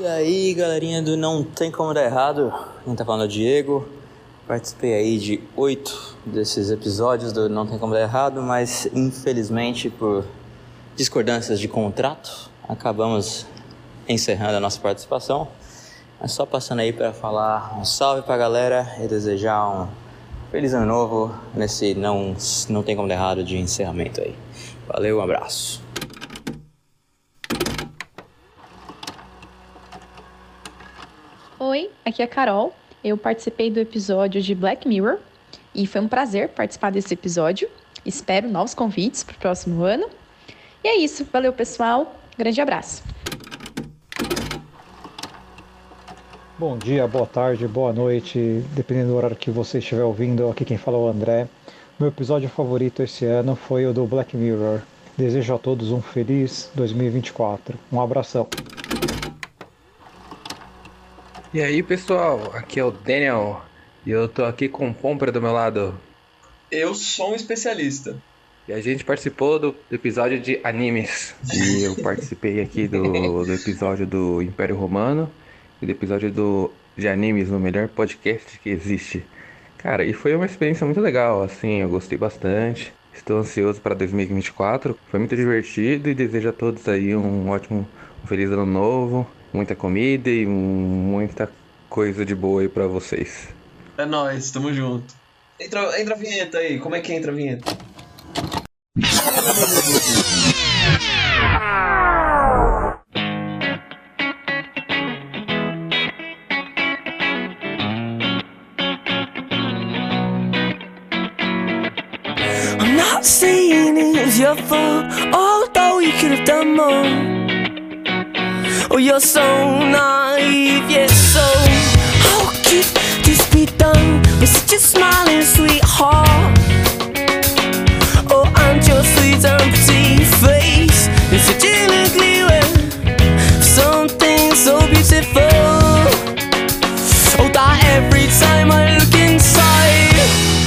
E aí, galerinha do Não Tem Como Dar Errado, quem tá falando é o Diego. Participei aí de oito desses episódios do Não Tem Como Dar Errado, mas infelizmente por discordâncias de contrato, acabamos encerrando a nossa participação. Mas só passando aí para falar um salve pra galera e desejar um feliz ano novo nesse Não, não Tem Como Dar Errado de encerramento aí. Valeu, um abraço. Oi, aqui é a Carol. Eu participei do episódio de Black Mirror e foi um prazer participar desse episódio. Espero novos convites para o próximo ano. E é isso. Valeu, pessoal. Grande abraço. Bom dia, boa tarde, boa noite, dependendo do horário que você estiver ouvindo. Aqui quem fala é o André. Meu episódio favorito esse ano foi o do Black Mirror. Desejo a todos um feliz 2024. Um abração. E aí pessoal, aqui é o Daniel e eu tô aqui com o Pompra do meu lado. Eu sou um especialista. E a gente participou do episódio de animes. E eu participei aqui do, do episódio do Império Romano e do episódio do, de animes no melhor podcast que existe. Cara, e foi uma experiência muito legal, assim, eu gostei bastante. Estou ansioso para 2024. Foi muito divertido e desejo a todos aí um ótimo, um feliz ano novo muita comida e muita coisa de boa aí pra vocês. É nóis, tamo junto. Entra, entra a vinheta aí, como é que entra a vinheta? I'm not saying it was your fault, although you could have done more. Oh, you're so naive, yes, so oh, how could this be done with such a smiling sweetheart? Oh, and your sweet pretty face is such an ugly way. Something so beautiful. Oh, that every time I look inside,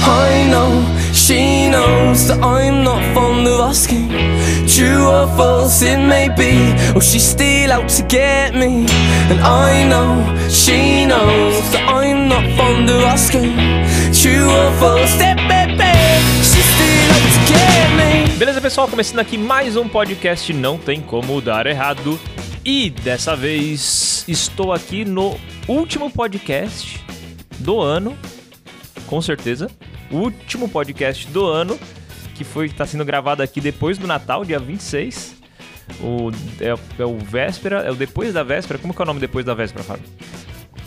I know she knows that I'm not fond of asking. True or false it may be, still out to get me. And I know she knows that I'm not fond of asking. True or false, baby, she's still out to get me. Beleza, pessoal? Começando aqui mais um podcast Não Tem Como Dar Errado. E dessa vez estou aqui no último podcast do ano, com certeza. Último podcast do ano, que foi está sendo gravado aqui depois do Natal, dia 26. O, é, é o véspera, é o depois da véspera. Como que é o nome depois da véspera, Fábio?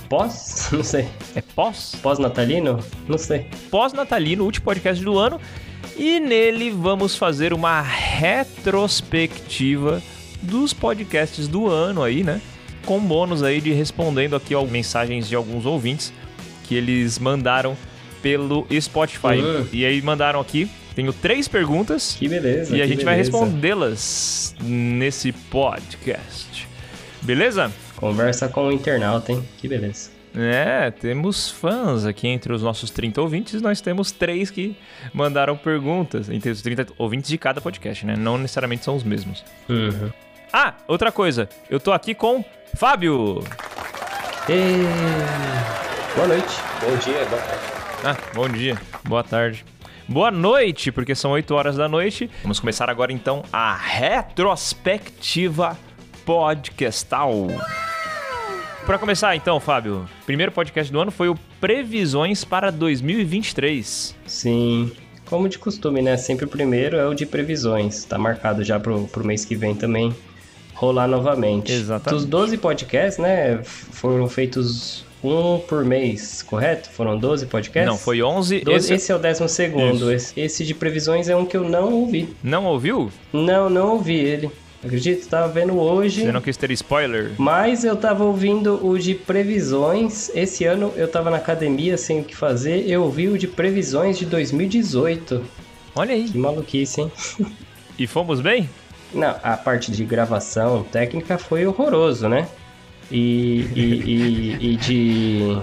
Pós? Não sei. É pós? Pós-natalino? Não sei. Pós-natalino, último podcast do ano. E nele vamos fazer uma retrospectiva dos podcasts do ano aí, né? Com bônus aí de respondendo aqui ó, mensagens de alguns ouvintes que eles mandaram pelo Spotify. Uhum. E aí mandaram aqui, tenho três perguntas. Que beleza. E a gente vai beleza. respondê-las nesse podcast. Beleza? Conversa com o internauta, hein? Que beleza. É, temos fãs aqui entre os nossos 30 ouvintes. Nós temos três que mandaram perguntas. Entre os 30 ouvintes de cada podcast, né? Não necessariamente são os mesmos. Uhum. Ah, outra coisa. Eu tô aqui com Fábio. E... Boa noite. Bom dia, boa tarde. Ah, bom dia. Boa tarde. Boa noite, porque são 8 horas da noite. Vamos começar agora então a retrospectiva podcastal. Para começar então, Fábio, primeiro podcast do ano foi o Previsões para 2023. Sim. Como de costume, né? Sempre o primeiro é o de previsões. Tá marcado já pro, pro mês que vem também rolar novamente. Exatamente. Dos 12 podcasts, né? Foram feitos um por mês, correto? Foram 12 podcasts? Não, foi 11. 12, Esse... esse... é o décimo segundo. Isso. Esse, esse de previsões é um que eu não ouvi. Não ouviu? Não, não ouvi ele. Acredito, tava vendo hoje. Você não quis ter spoiler? Mas eu tava ouvindo o de previsões. Esse ano eu tava na academia sem o que fazer. Eu ouvi o de previsões de 2018. Olha aí. Que maluquice, hein? E fomos bem? Não, a parte de gravação técnica foi horroroso, né? E, e, e, e de,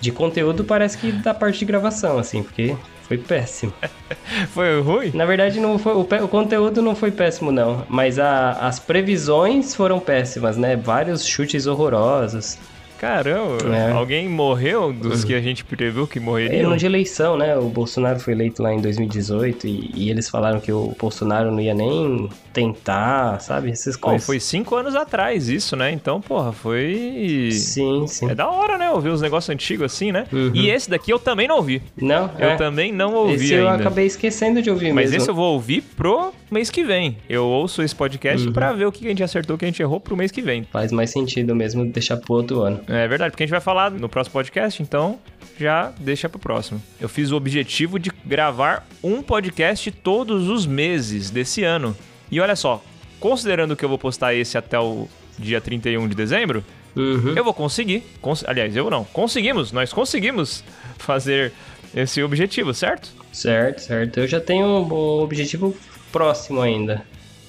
de conteúdo parece que da parte de gravação, assim, porque Foi péssimo. Foi ruim? Na verdade, não foi, o, o conteúdo não foi péssimo, não. Mas a- as previsões foram péssimas, né? Vários chutes horrorosos. Caramba, É. alguém morreu dos que a gente previu que É morreriam? ano de eleição, né? O Bolsonaro foi eleito lá em 2018 e, e eles falaram que o Bolsonaro não ia nem tentar, sabe? Essas Pô, coisas. foi cinco anos atrás isso, né? Então, porra, foi... Sim, sim. É da hora, né? Ouvir os negócios antigos assim, né? Uhum. E esse daqui eu também não ouvi. Não, Eu é. também não ouvi Esse eu ainda. acabei esquecendo de ouvir Mas mesmo. esse eu vou ouvir pro mês que vem. Eu ouço esse podcast Uhum. pra ver o que a gente acertou, o que a gente errou pro mês que vem. Faz mais sentido mesmo deixar pro outro ano. É verdade, porque a gente vai falar no próximo podcast, então já deixa pro próximo. Eu fiz o objetivo de gravar um podcast todos os meses desse ano. E olha só, considerando que eu vou postar esse até o dia 31 de dezembro, Uhum. eu vou conseguir. cons- aliás, eu não. Conseguimos, nós conseguimos fazer esse objetivo, certo? Certo, certo. Eu já tenho um objetivo próximo ainda.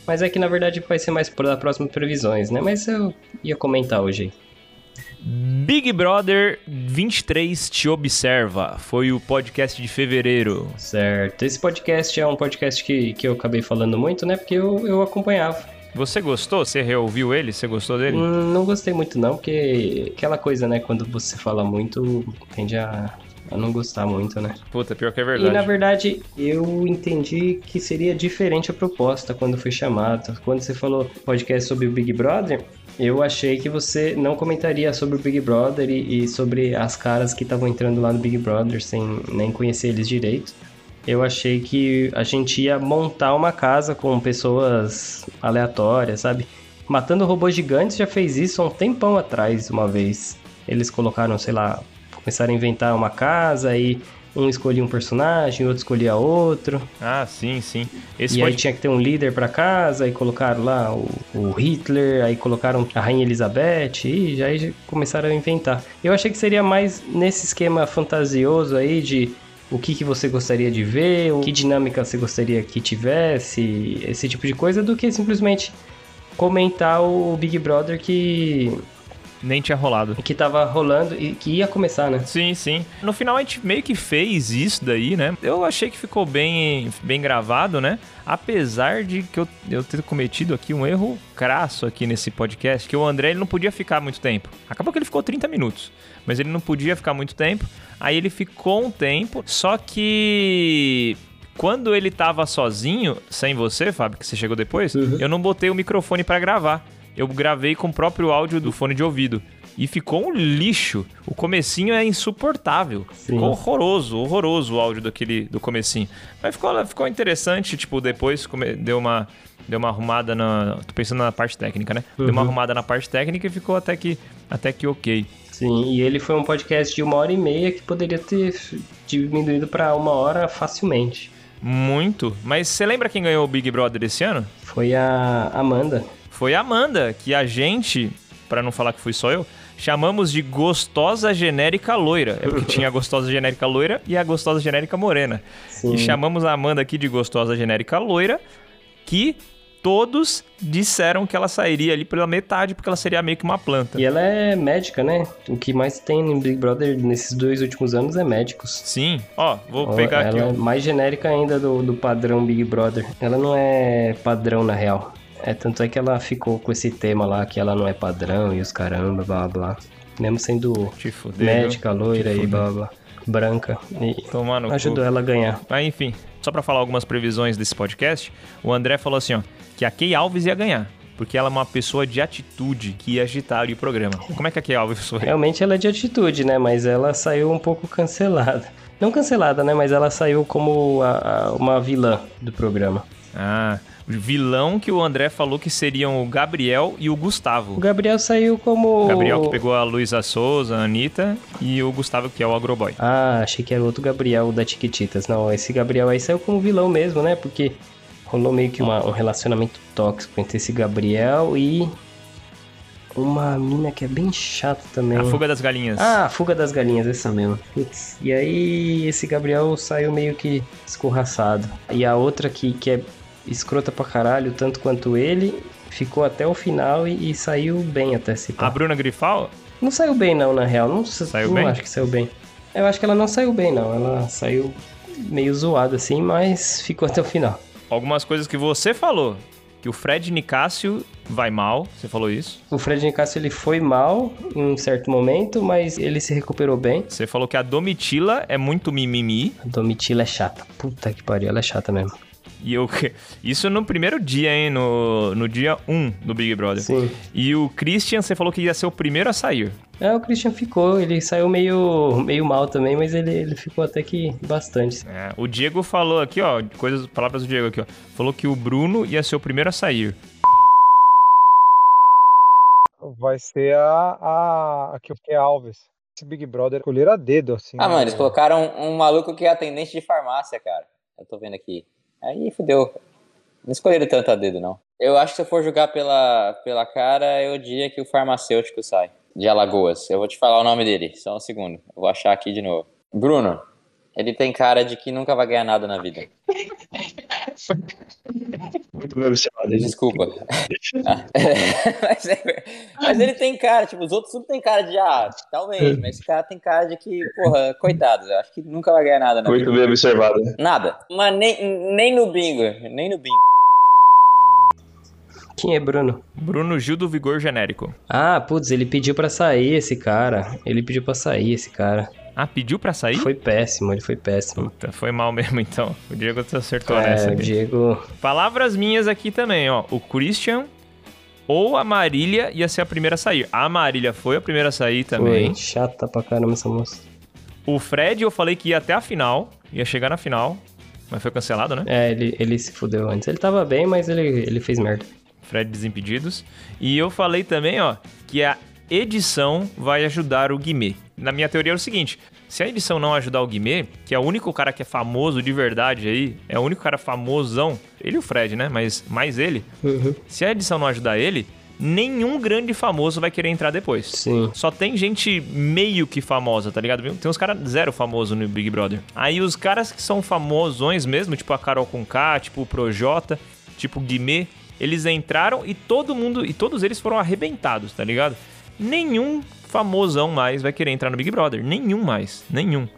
Mas é que na verdade vai ser mais para próximas previsões, né? Mas eu ia comentar hoje aí. Big Brother 23 Te Observa foi o podcast de fevereiro. Certo. Esse podcast é um podcast que, que eu acabei falando muito, né? Porque eu, eu acompanhava. Você gostou? Você reouviu ele? Você gostou dele? Hum, Não gostei muito não, porque aquela coisa, né? Quando você fala muito, tende a, a não gostar muito, né? Puta, pior que é E verdade. na verdade, eu entendi que seria diferente a proposta quando foi chamado. Quando você falou podcast sobre o Big Brother, eu achei que você não comentaria sobre o Big Brother e, e sobre as caras que estavam entrando lá no Big Brother sem nem conhecer eles direito. Eu achei que a gente ia montar uma casa com pessoas aleatórias, sabe? Matando Robôs Gigantes já fez isso há um tempão atrás, uma vez. Eles colocaram, sei lá, começaram a inventar uma casa e um escolhia um personagem, outro escolhia outro. Ah, sim, sim. Esse e aí pod- tinha que ter um líder pra casa, e colocaram lá o, o Hitler, aí colocaram a Rainha Elizabeth, e já, aí já começaram a inventar. Eu achei que seria mais nesse esquema fantasioso aí de o que, que você gostaria de ver, que dinâmica você gostaria que tivesse, esse tipo de coisa, do que simplesmente comentar o Big Brother que, nem tinha rolado. que tava rolando e que ia começar, né? Sim, sim. No final a gente meio que fez isso daí, né? Eu achei que ficou bem, bem gravado, né? Apesar de que eu, eu ter cometido aqui um erro crasso aqui nesse podcast, que o André ele não podia ficar muito tempo. Acabou que ele ficou 30 minutos, mas ele não podia ficar muito tempo. Aí ele ficou um tempo, só que quando ele tava sozinho, sem você, Fábio, que você chegou depois, eu não botei o microfone pra gravar. Eu gravei com o próprio áudio do fone de ouvido. E ficou um lixo. O comecinho é insuportável. Sim. Ficou horroroso, horroroso o áudio daquele, do comecinho. Mas ficou, ficou interessante, tipo, depois deu uma deu uma arrumada na, tô pensando na parte técnica, né? Deu uma arrumada na parte técnica e ficou até que até que OK. Sim, e ele foi um podcast de uma hora e meia que poderia ter diminuído pra uma hora facilmente. Muito. Mas você lembra quem ganhou o Big Brother esse ano? Foi a Amanda. Foi a Amanda, que a gente, pra não falar que fui só eu, chamamos de gostosa genérica loira. É porque tinha a gostosa genérica loira e a gostosa genérica morena. Sim. E chamamos a Amanda aqui de gostosa genérica loira, que todos disseram que ela sairia ali pela metade, porque ela seria meio que uma planta. E ela é médica, né? O que mais tem no Big Brother nesses dois últimos anos é médicos. Sim, ó, vou Ó, pegar ela aqui. é ó. mais genérica ainda do, do padrão Big Brother. Ela não é padrão na real. É tanto é que ela ficou com esse tema lá que ela não é padrão e os caramba, blá blá. Mesmo sendo fuder, médica, loira e blá blá. Branca. E Tomar no cu. ajudou ela a ganhar. Mas enfim, só pra falar algumas previsões desse podcast, o André falou assim, ó, que a Kay Alves ia ganhar. Porque ela é uma pessoa de atitude que ia agitar ali o programa. Como é que a Kay Alves foi? Realmente ela é de atitude, né? Mas ela saiu um pouco cancelada. Não cancelada, né? Mas ela saiu como a- a- uma vilã do programa. Ah, vilão que o André falou que seriam o Gabriel e o O Gustavo. Gabriel saiu como. O Gabriel que pegou a Luísa Souza, a Anitta, e o Gustavo que é o Agroboy. Ah, achei que era outro Gabriel da Tiquititas. Não, esse Gabriel aí saiu como vilão mesmo, né? Porque rolou meio que uma- um relacionamento tóxico entre esse Gabriel e. Uma mina que é bem chata também. A Fuga das Galinhas. Ah, a Fuga das Galinhas, essa mesmo. Putz. E aí, esse Gabriel saiu meio que escorraçado. E a outra que, que é escrota pra caralho, tanto quanto ele, ficou até o final e, e saiu bem até se. A Bruna Grifal? Não saiu bem não, na real. Não, sa- Saiu não bem? acho que saiu bem. Eu acho que ela não saiu bem, não. Ela saiu meio zoado assim, mas ficou até o final. Algumas coisas que você falou. Que o Fred Nicásio vai mal, você falou isso. O Fred Nicásio ele foi mal em um certo momento, mas ele se recuperou bem. Você falou que a Domitila é muito mimimi. A Domitila é chata. Puta que pariu, ela é chata mesmo. E eu. Isso no primeiro dia, hein? No, no dia 1 do Big Brother. Sim. E o Christian, você falou que ia ser o primeiro a sair. É, o Christian ficou, ele saiu meio, meio mal também, mas ele, ele ficou até que bastante. É, o Diego falou aqui, ó, coisas, palavras do Diego aqui, ó. Falou que o Bruno ia ser o primeiro a sair. Vai ser a, a, a que é Alves. Esse Big Brother escolheram a dedo, assim. Ah, né? mano, eles colocaram um, um maluco que é atendente de farmácia, cara. Eu tô vendo aqui. Aí fudeu. Não escolheram tanto a dedo, não. Eu acho que se eu for jogar pela, pela cara, é o dia que o farmacêutico sai. De Alagoas. Eu vou te falar o nome dele. Só um segundo. Eu vou achar aqui de novo. Bruno. Ele tem cara de que nunca vai ganhar nada na vida. Muito bem observado. Desculpa. Ah, mas, é- mas ele tem cara, tipo, os outros tudo tem cara de, ah, talvez, mas esse cara tem cara de que, porra, coitado, eu acho que nunca vai ganhar nada na vida. Muito bem observado. Nada. Mas nem, nem no bingo, nem no bingo. Quem é Bruno? Bruno Gil do Vigor Genérico. Ah, putz, ele pediu pra sair esse cara. Ele pediu pra sair esse cara. Ah, pediu pra sair? Foi péssimo, ele foi péssimo. Puta, foi mal mesmo então. O Diego acertou É, nessa. o. Diego. Palavras minhas aqui também, ó. O Christian ou a Marília ia ser a primeira a sair. A Marília foi a primeira a sair também. Foi chata pra caramba essa moça. O Fred, eu falei que ia até a final, ia chegar na final, mas foi cancelado, né? É, ele, ele se fudeu antes. Ele tava bem, mas ele, ele fez merda. Fred Desimpedidos. E eu falei também, ó, que a edição vai ajudar o Guimê. Na minha teoria é o seguinte: se a edição não ajudar o Guimê, que é o único cara que é famoso de verdade aí, é o único cara famosão, ele e o Fred, né? Mas mais ele. Se a edição não ajudar ele, nenhum grande famoso vai querer entrar depois. Sim. Só tem gente meio que famosa, tá ligado? Tem uns caras zero famoso no Big Brother. Aí os caras que são famosões mesmo, tipo a Carol Conká, tipo o Projota, tipo o Guimê, eles entraram e todo mundo, e todos eles foram arrebentados, tá ligado? Nenhum famosão mais vai querer entrar no Big Brother. Nenhum mais. Nenhum.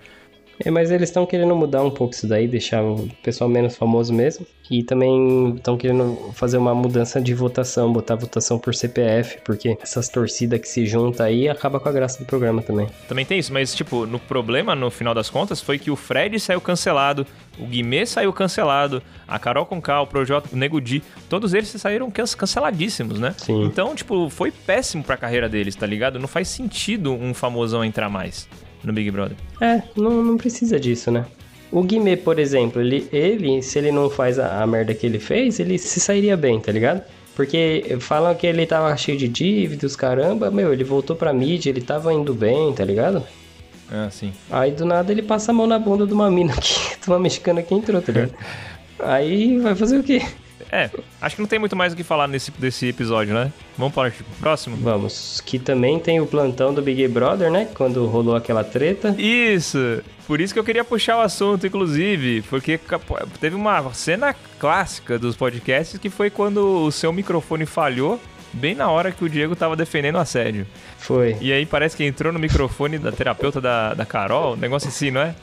É, mas eles estão querendo mudar um pouco isso daí, deixar o pessoal menos famoso mesmo. E também estão querendo fazer uma mudança de votação, botar votação por CPF, porque essas torcidas que se juntam aí acaba com a graça do programa também. Também tem isso, mas, tipo, no problema, no final das contas, foi que o Fred saiu cancelado, o Guimê saiu cancelado, a Carol Conká, o Projota, o Nego Di, todos eles saíram can- canceladíssimos, né? Sim. Então, tipo, foi péssimo pra carreira deles, tá ligado? Não faz sentido um famosão entrar mais no Big Brother. É, não, não precisa disso, né? O Guimê, por exemplo, ele, ele se ele não faz a, a merda que ele fez, ele se sairia bem, tá ligado? Porque falam que ele tava cheio de dívidas, caramba, meu, ele voltou pra mídia, ele tava indo bem, tá ligado? Ah, sim. Aí do nada ele passa a mão na bunda de uma mina que de uma mexicana que entrou, tá ligado? Aí vai fazer o quê? É, acho que não tem muito mais o que falar nesse desse episódio, né? Vamos partir pro próximo? Vamos, que também tem o plantão do Big Brother, né? Quando rolou aquela treta. Isso! Por isso que eu queria puxar o assunto, inclusive, porque teve uma cena clássica dos podcasts que foi quando o seu microfone falhou bem na hora que o Diego tava defendendo o assédio. Foi. E aí parece que entrou no microfone da terapeuta da, da Carol, um negócio assim, não é?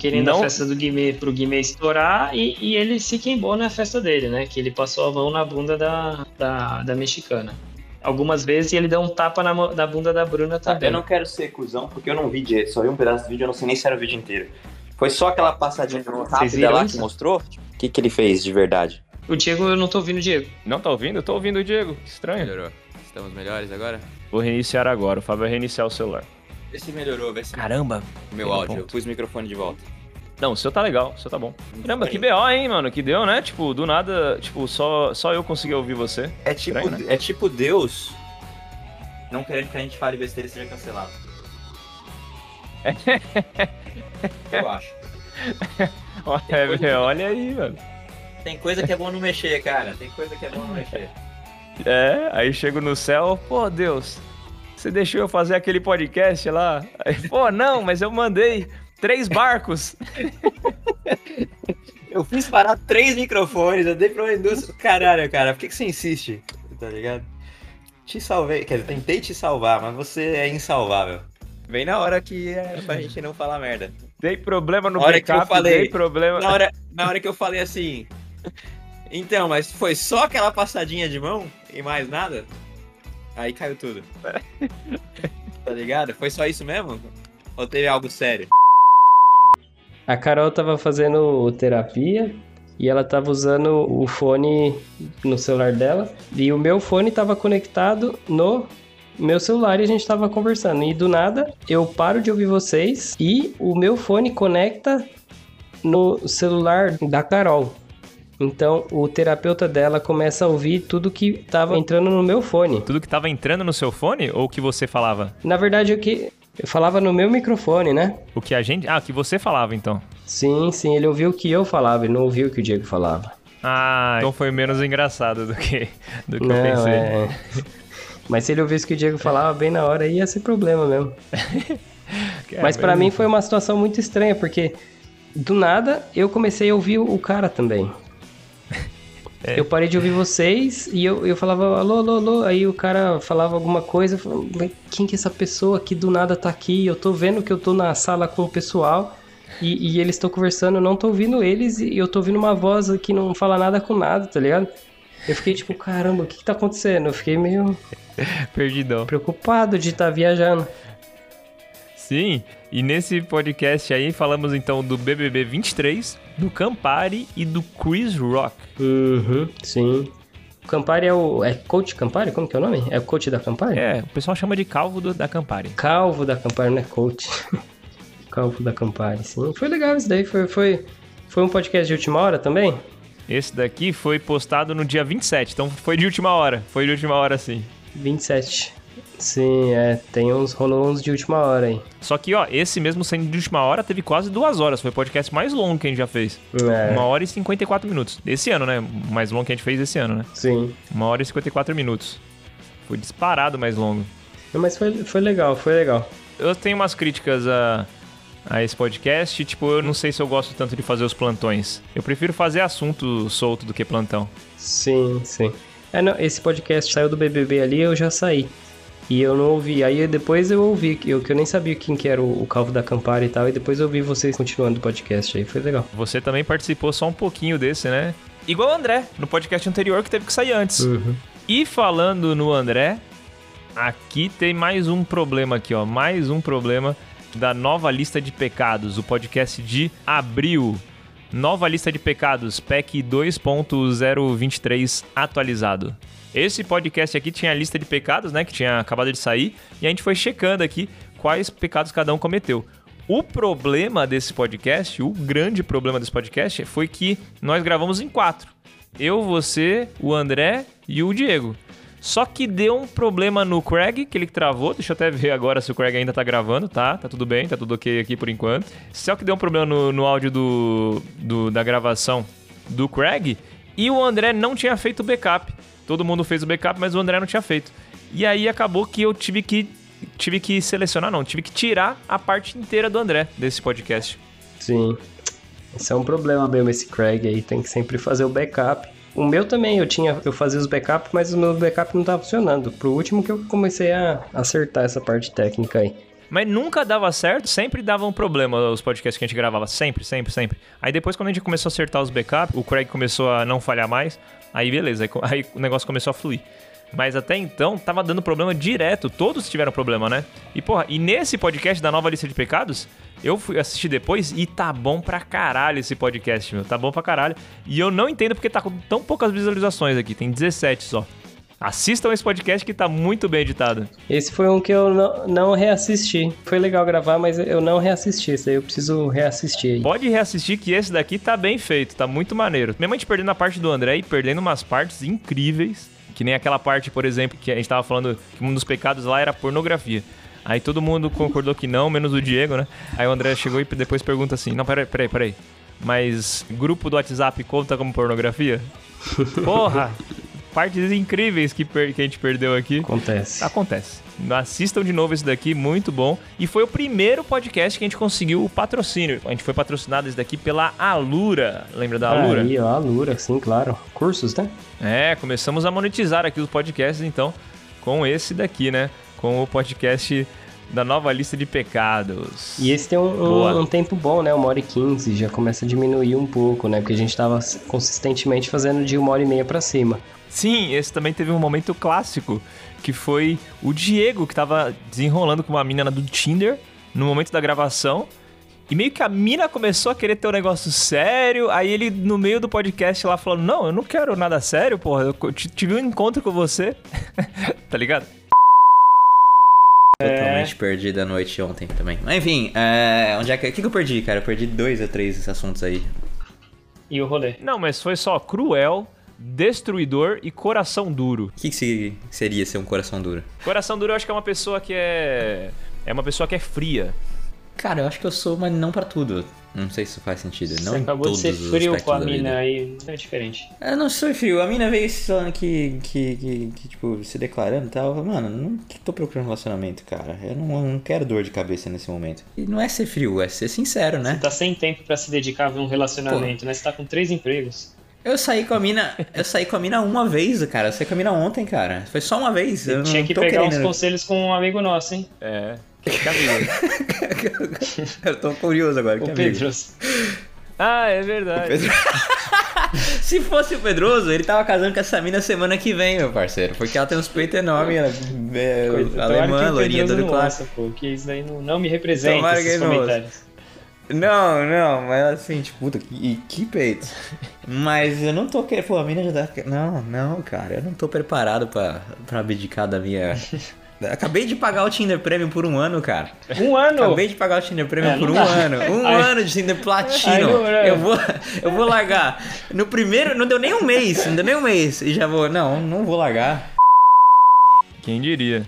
Querendo Não- a festa do Guimê pro Guimê estourar e, e ele se queimou na festa dele, né? Que ele passou a mão na bunda da, da, da mexicana. Algumas vezes e ele deu um tapa na, na bunda da Bruna também. Eu não quero ser cuzão, porque eu não vi direito, só vi um pedaço do vídeo, eu não sei nem se era o vídeo inteiro. Foi só aquela passadinha rápida lá que mostrou? O que, que ele fez de verdade? O Diego, eu não tô ouvindo o Diego. Não tá ouvindo? Eu tô ouvindo o Diego. Que estranho. Melhorou. Estamos melhores agora? Vou reiniciar agora. O Fábio vai reiniciar o celular. Vê se melhorou, vê se Caramba! o meu áudio. Eu pus o microfone de volta. Não, o seu tá legal, o seu tá bom. Caramba, que BO, hein, mano? Que deu, né? Tipo, do nada, tipo, só, só eu consegui ouvir você. É tipo, Estranho, é tipo Deus não querendo que a gente fale besteira e seja cancelado. Eu acho. Olha, olha aí, mano. Tem coisa que é bom não mexer, cara. Tem coisa que é bom não mexer. É, aí chego no céu, pô, Deus, você deixou eu fazer aquele podcast lá? Aí, pô, não, mas eu mandei três barcos. Eu fiz parar três microfones, eu dei pra uma indústria. Caralho, cara, por que, que você insiste? Tá ligado? Te salvei, quer dizer, tentei te salvar, mas você é insalvável. Vem na hora que é pra gente não falar merda. Dei problema no Na hora que eu backup, falei- problema. Na hora, na hora que eu falei assim. Então, mas foi só aquela passadinha de mão e mais nada? Aí caiu tudo. tá ligado? Foi só isso mesmo? Ou teve algo sério? A Carol tava fazendo terapia e ela tava usando o fone no celular dela e o meu fone tava conectado no meu celular e a gente tava conversando. E do nada eu paro de ouvir vocês e o meu fone conecta no celular da Carol. Então o terapeuta dela começa a ouvir tudo que tava entrando no meu fone. Tudo que tava entrando no seu fone ou o que você falava? Na verdade, o que eu falava no meu microfone, né? O que a gente. Ah, o que você falava então. Sim, sim, ele ouviu o que eu falava, ele não ouviu o que o Diego falava. Ah, então foi menos engraçado do que, do que eu Não, pensei. é. Mas se ele ouvisse o que o Diego falava bem na hora, ia ser problema mesmo. É, Mas pra mim foi uma situação muito estranha, porque do nada eu comecei a ouvir o cara também. É. Eu parei de ouvir vocês e eu, eu falava alô, alô, alô. Aí o cara falava alguma coisa. Eu falava, "Mas quem que é essa pessoa que do nada tá aqui? Eu tô vendo que eu tô na sala com o pessoal e, e eles estão conversando. Eu não tô ouvindo eles e eu tô ouvindo uma voz que não fala nada com nada, tá ligado? Eu fiquei tipo, caramba, o que que tá acontecendo? Eu fiquei meio Perdidão. preocupado de estar viajando. Sim, e nesse podcast aí falamos então do BBB 23, do Campari e do Chris Rock. Uhum, sim. O Campari é o. É coach Campari? Como que é o nome? É o coach da Campari? É, o pessoal chama de calvo do- da Campari. Calvo da Campari, não é coach. Calvo da Campari, sim. Foi legal isso daí. Foi, foi, foi um podcast de última hora também? Esse daqui foi postado no dia 27, então foi de última hora. Foi de última hora sim. 27. Sim, é. Tem uns rolou uns de última hora aí. Só que, ó, esse mesmo sendo de última hora teve quase duas horas. Foi o podcast mais longo que a gente já fez. É. Uma hora e 54 minutos. Esse ano, né? O mais longo que a gente fez esse ano, né? Sim. Uma hora e 54 minutos. Foi disparado mais longo. Não, Mas foi, foi legal, foi legal. Eu tenho umas críticas a, a esse podcast. Tipo, eu não sei se eu gosto tanto de fazer os plantões. Eu prefiro fazer assunto solto do que plantão. Sim, sim. É, não, esse podcast saiu do BBB ali, eu já saí. E eu não ouvi. Aí depois eu ouvi, que eu, que eu nem sabia quem que era o, o Calvo da Campari e tal. E depois eu ouvi vocês continuando o podcast aí. Foi legal. Você também participou só um pouquinho desse, né? Igual o André, no podcast anterior que teve que sair antes. Uhum. E falando no André, aqui tem mais um problema aqui, ó. Mais um problema da nova lista de pecados, o podcast de abril. Nova lista de pecados, PEC 2.023 atualizado. Esse podcast aqui tinha a lista de pecados, né, que tinha acabado de sair, e a gente foi checando aqui quais pecados cada um cometeu. O problema desse podcast, o grande problema desse podcast, foi que nós gravamos em quatro. Eu, você, o André e o Diego. Só que deu um problema no Craig, que ele travou. Deixa eu até ver agora se o Craig ainda tá gravando, tá? Tá tudo bem, tá tudo ok aqui por enquanto. Só que deu um problema no, no áudio do, do- da gravação do Craig. E o André não tinha feito backup. Todo mundo fez o backup, mas o André não tinha feito. E aí acabou que eu tive que. Tive que selecionar, não, tive que tirar a parte inteira do André desse podcast. Sim. Esse é um problema mesmo, esse Craig aí. Tem que sempre fazer o backup. O meu também, eu tinha, eu fazia os backups, mas o meu backup não tava funcionando. Pro último que eu comecei a acertar essa parte técnica aí. Mas nunca dava certo, sempre dava um problema os podcasts que a gente gravava. Sempre, sempre, sempre. Aí depois, quando a gente começou a acertar os backups, o Craig começou a não falhar mais. Aí beleza, aí, aí o negócio começou a fluir. Mas até então, tava dando problema direto. Todos tiveram problema, né? E porra, e nesse podcast da nova lista de pecados, eu fui assistir depois e tá bom pra caralho esse podcast, meu. Tá bom pra caralho. E eu não entendo porque tá com tão poucas visualizações aqui. Tem 17 só. Assistam esse podcast que tá muito bem editado. Esse foi um que eu não, não reassisti. Foi legal gravar, mas eu não reassisti. Esse aí eu preciso reassistir aí. Pode reassistir que esse daqui tá bem feito, tá muito maneiro. Mesmo a gente perdendo a parte do André e perdendo umas partes incríveis, que nem aquela parte, por exemplo, que a gente tava falando que um dos pecados lá era pornografia. Aí todo mundo concordou que não, menos o Diego, né? Aí o André chegou e depois pergunta assim: Não, peraí, peraí, peraí. Mas grupo do WhatsApp conta como pornografia? Porra! Partes incríveis que, per- que a gente perdeu aqui. Acontece. Acontece. Assistam de novo esse daqui, muito bom. E foi o primeiro podcast que a gente conseguiu o patrocínio. A gente foi patrocinado esse daqui pela Alura. Lembra da Alura? Aí, ó, Alura, sim, claro. Cursos, né? É, começamos a monetizar aqui os podcasts, então, com esse daqui, né? Com o podcast da nova lista de pecados. E esse tem um, um, um tempo bom, né? Uma hora e quinze, já começa a diminuir um pouco, né? Porque a gente tava consistentemente fazendo de uma hora e meia pra cima. Sim, esse também teve um momento clássico, que foi o Diego que tava desenrolando com uma mina do Tinder no momento da gravação. E meio que a mina começou a querer ter um negócio sério, aí ele no meio do podcast lá falou: Não, eu não quero nada sério, porra. Eu tive um encontro com você. tá ligado? Totalmente perdi da noite ontem também. Mas enfim, é, onde é que, o que, que eu perdi, cara? Eu perdi dois ou três assuntos aí. E o rolê? Não, mas foi só cruel, destruidor e coração duro. O que, que se- seria ser um coração duro? Coração duro eu acho que é uma pessoa que é. É uma pessoa que é fria. Cara, eu acho que eu sou, mas não pra tudo. Não sei se isso faz sentido. Não Você em acabou todos de ser frio com a mina aí, é diferente. Eu não sou frio. A mina veio falando que, que, que, que, tipo, se declarando e tal. Mano, não tô procurando relacionamento, cara. Eu não, eu não quero dor de cabeça nesse momento. E não é ser frio, é ser sincero, né? Você tá sem tempo pra se dedicar a um relacionamento, né? Você tá com três empregos. Eu saí com a mina. Eu saí com a mina uma vez, cara. Eu saí com a mina ontem, cara. Foi só uma vez. Eu tinha não que tô pegar uns querendo... conselhos com um amigo nosso, hein? É. Que amigo. Eu tô curioso agora. O que amigo. Pedros. ah, é verdade. Pedro- Se fosse o Pedroso, ele tava casando com essa mina semana que vem, meu parceiro. Porque ela tem uns peitos enormes, ela é alemã, loirinha, Pedroso todo classe. pô, que isso daí não, não me representa Tomara esses não comentários. Não, não, mas assim, tipo, puta, que, que peito. Mas eu não tô querendo. Pô, a mina já tá. Não, não, cara, eu não tô preparado pra, pra abdicar da minha. Acabei de pagar o Tinder Premium por um ano, cara. Um ano! Acabei de pagar o Tinder Premium É, por um dá. ano. Um Aí- ano de Tinder Platino. Né? eu, vou, eu vou largar. No primeiro, não deu nem um mês, não deu nem um mês. E já vou. Não, não vou largar. Quem diria?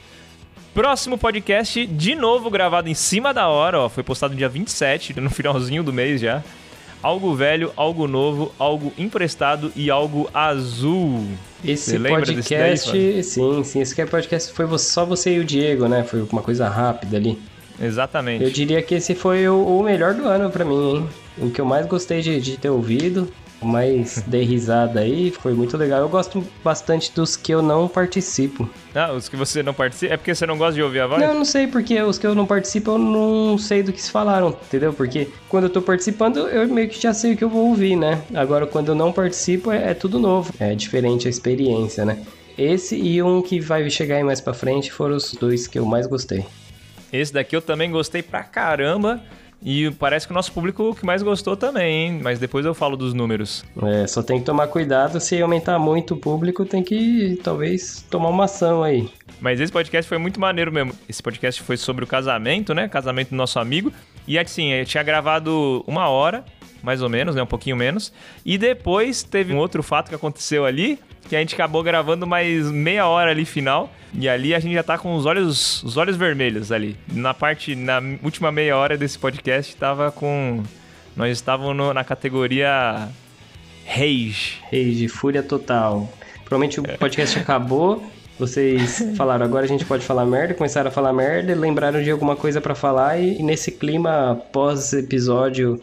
Próximo podcast, de novo gravado em cima da hora, ó. Foi postado no dia 27, no finalzinho do mês já. Algo velho, algo novo, algo emprestado e algo azul. Esse Você lembra desse podcast, daí, sim, sim, esse podcast foi só você e o Diego, né? Foi uma coisa rápida ali. Exatamente. Eu diria que esse foi o, melhor do ano pra mim, hein? O que eu mais gostei de, de ter ouvido, o mais dei risada aí, foi muito legal. Eu gosto bastante dos que eu não participo. Ah, os que você não participa. É porque você não gosta de ouvir a voz? Não, eu não sei, porque os que eu não participo eu não sei do que se falaram, entendeu? Porque quando eu tô participando, eu meio que já sei o que eu vou ouvir, né? Agora, quando eu não participo, é, é tudo novo. É diferente a experiência, né? Esse e um que vai chegar aí mais pra frente foram os dois que eu mais gostei. Esse daqui eu também gostei pra caramba. E parece que o nosso público que mais gostou também, hein? Mas depois eu falo dos números. É, só tem que tomar cuidado, se aumentar muito o público, tem que talvez tomar uma ação aí. Mas esse podcast foi muito maneiro mesmo. Esse podcast foi sobre o casamento, né? Casamento do nosso amigo. E assim, eu tinha gravado uma hora, mais ou menos, né? Um pouquinho menos. E depois teve um outro fato que aconteceu ali, que a gente acabou gravando mais meia hora ali final. E ali a gente já tá com os olhos, os olhos vermelhos ali. Na parte, na última meia hora desse podcast, tava com. Nós estávamos no- na categoria Rage. Rage, fúria total. Provavelmente o podcast acabou. Vocês falaram, agora a gente pode falar merda, começaram a falar merda, lembraram de alguma coisa pra falar e, e nesse clima pós-episódio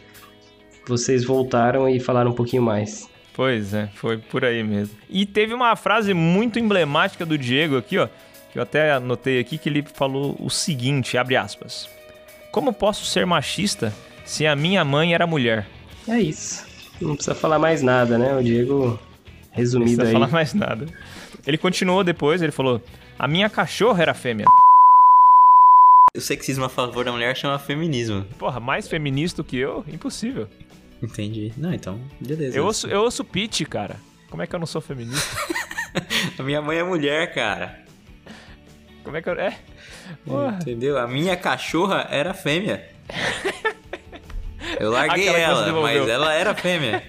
vocês voltaram e falaram um pouquinho mais. Pois é, foi por aí mesmo. E teve uma frase muito emblemática do Diego aqui, ó, que eu até anotei aqui, que ele falou o seguinte, abre aspas. Como posso ser machista se a minha mãe era mulher? É isso. Não precisa falar mais nada, né? O Diego Não resumido precisa aí. falar mais nada. Ele continuou depois, ele falou, a minha cachorra era fêmea. O sexismo a favor da mulher chama feminismo. Porra, mais feminista que eu? Impossível. Entendi. Não, então, beleza. Eu ouço, eu ouço Pitch, cara. Como é que eu não sou feminista? A minha mãe é mulher, cara. Como é que eu... É? Porra. Entendeu? A minha cachorra era fêmea. Eu larguei Aquela ela, mas ela era fêmea.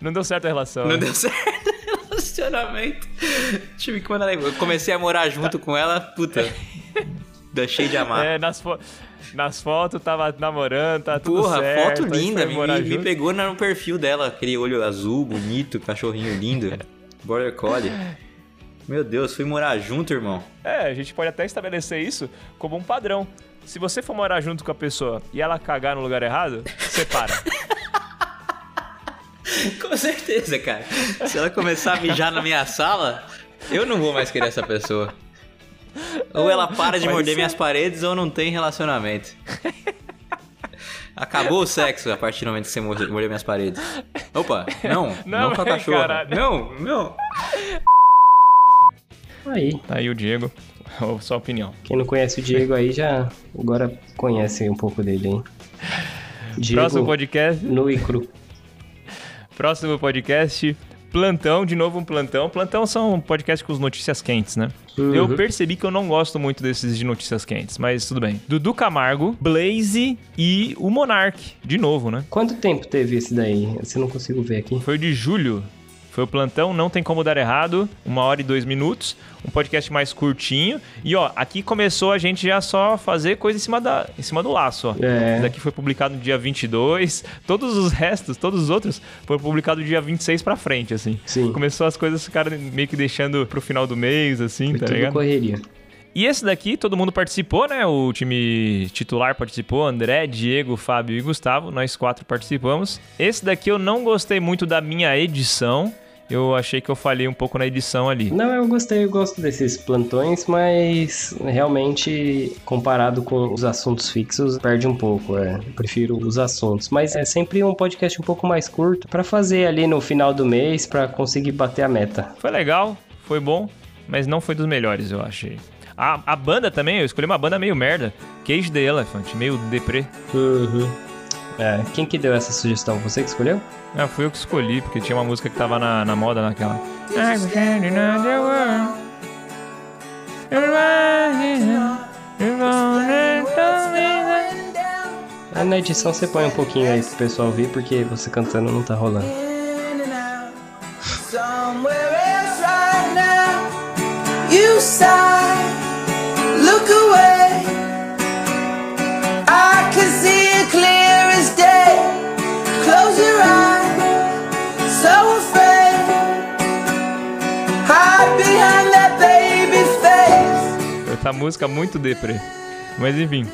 Não deu certo a relação. Não né? deu certo o relacionamento. Tive que mandar. Eu comecei a morar junto com ela, puta. Deixei de amar. É, nas, fo... nas fotos tava namorando, tá tudo Porra, certo. foto linda. Me, me- pegou no perfil dela, aquele olho azul, bonito, cachorrinho lindo. Border Collie. Meu Deus, fui morar junto, irmão. É, a gente pode até estabelecer isso como um padrão. Se você for morar junto com a pessoa e ela cagar no lugar errado, separa. Com certeza, cara. Se ela começar a mijar na minha sala, eu não vou mais querer essa pessoa. Ou ela para de Pode morder ser. minhas paredes ou não tem relacionamento. Acabou o sexo a partir do momento que você morde- mordeu minhas paredes. Opa, não, não, Não, com a mas, cachorra. caralho. Não, não. Aí, Tá aí o Diego. Sua opinião. quem não conhece o Diego aí já agora conhece um pouco dele, hein? Diego Próximo podcast. nu e cru. Próximo podcast. Plantão, de novo um plantão. Plantão são um podcast com as notícias quentes, né? Uhum. Eu percebi que eu não gosto muito desses de notícias quentes, mas tudo bem. Dudu Camargo, Blaze e o Monark, de novo, né? Quanto tempo teve esse daí? Você não consigo ver aqui. Foi de julho. Foi o plantão, não tem como dar errado. Uma hora e dois minutos. Um podcast mais curtinho. E ó, aqui começou a gente já só fazer coisa em cima, da, em cima do laço, ó. É. Esse daqui foi publicado no dia 22. Todos os restos, todos os outros, foram publicados do dia 26 pra frente, assim. Sim. Começou as coisas ficaram meio que deixando pro final do mês, assim, Foi tá tudo ligado? correria. E esse daqui, todo mundo participou, né? O time titular participou, André, Diego, Fábio e Gustavo, nós quatro participamos. Esse daqui eu não gostei muito da minha edição. Eu achei que eu falhei um pouco na edição ali. Não, eu gostei, eu gosto desses plantões, mas realmente, comparado com os assuntos fixos, perde um pouco. É. Eu prefiro os assuntos. Mas é sempre um podcast um pouco mais curto pra fazer ali no final do mês pra conseguir bater a meta. Foi legal, foi bom, mas não foi dos melhores, eu achei. A, a banda também, eu escolhi uma banda meio merda. Cage the Elephant, meio deprê. Uhum. É, quem que deu essa sugestão? Você que escolheu? Ah, fui eu que escolhi, porque tinha uma música que tava na, na moda naquela. Ah, na edição você põe um pouquinho aí pro pessoal ouvir, porque você cantando não tá rolando. Somewhere else right now, you Essa música muito deprê. Mas enfim,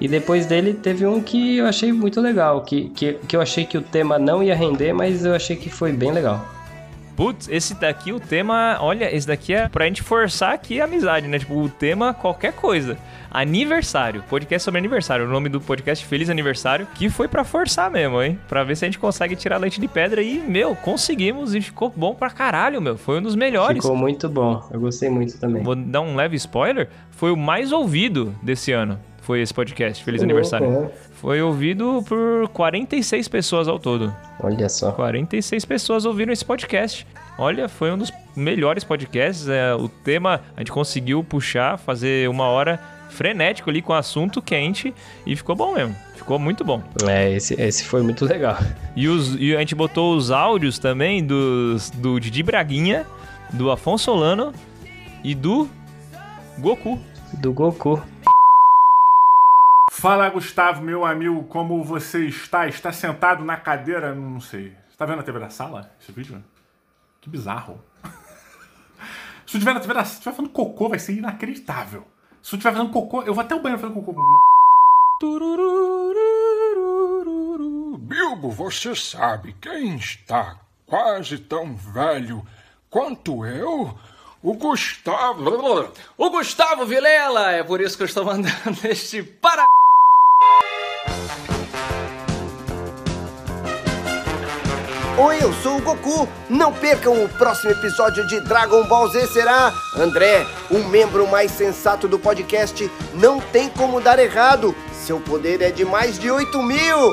E depois dele teve um que eu achei muito legal, que, que, que eu achei que o tema não ia render, mas eu achei que foi bem legal. Putz, esse daqui, o tema, olha, esse daqui é pra gente forçar aqui a amizade, né? Tipo, o tema, qualquer coisa. Aniversário, podcast sobre aniversário. O nome do podcast, Feliz Aniversário, que foi pra forçar mesmo, hein? Pra ver se a gente consegue tirar leite de pedra e, meu, conseguimos e ficou bom pra caralho, meu. Foi um dos melhores. Ficou muito bom, eu gostei muito também. Vou dar um leve spoiler, foi o mais ouvido desse ano. Foi esse podcast, Feliz Aniversário. né? Foi ouvido por 46 pessoas ao todo. Olha só. 46 pessoas ouviram esse podcast. Olha, foi um dos melhores podcasts. É, o tema a gente conseguiu puxar, fazer uma hora frenético ali com assunto quente e ficou bom mesmo. Ficou muito bom. É, esse, esse foi muito legal. E, os- e a gente botou os áudios também dos, do Didi Braguinha, do Afonso Solano e do Goku. Do Goku. Fala, Gustavo, meu amigo, como você está? Está sentado na cadeira? Não sei. Você tá vendo a TV da sala? Esse vídeo? Que bizarro. Se eu tiver na TV da se estiver fazendo cocô, vai ser inacreditável. Se eu estiver fazendo cocô, eu vou até o banheiro fazer cocô. Bilbo, você sabe quem está quase tão velho quanto eu? O Gustavo. O Gustavo Vilela, é por isso que eu estou mandando este para. Oi, eu sou o Goku. Não percam o próximo episódio de Dragon Ball Z será André, o membro mais sensato do podcast. Não tem como dar errado. Seu poder é de mais de 8 mil.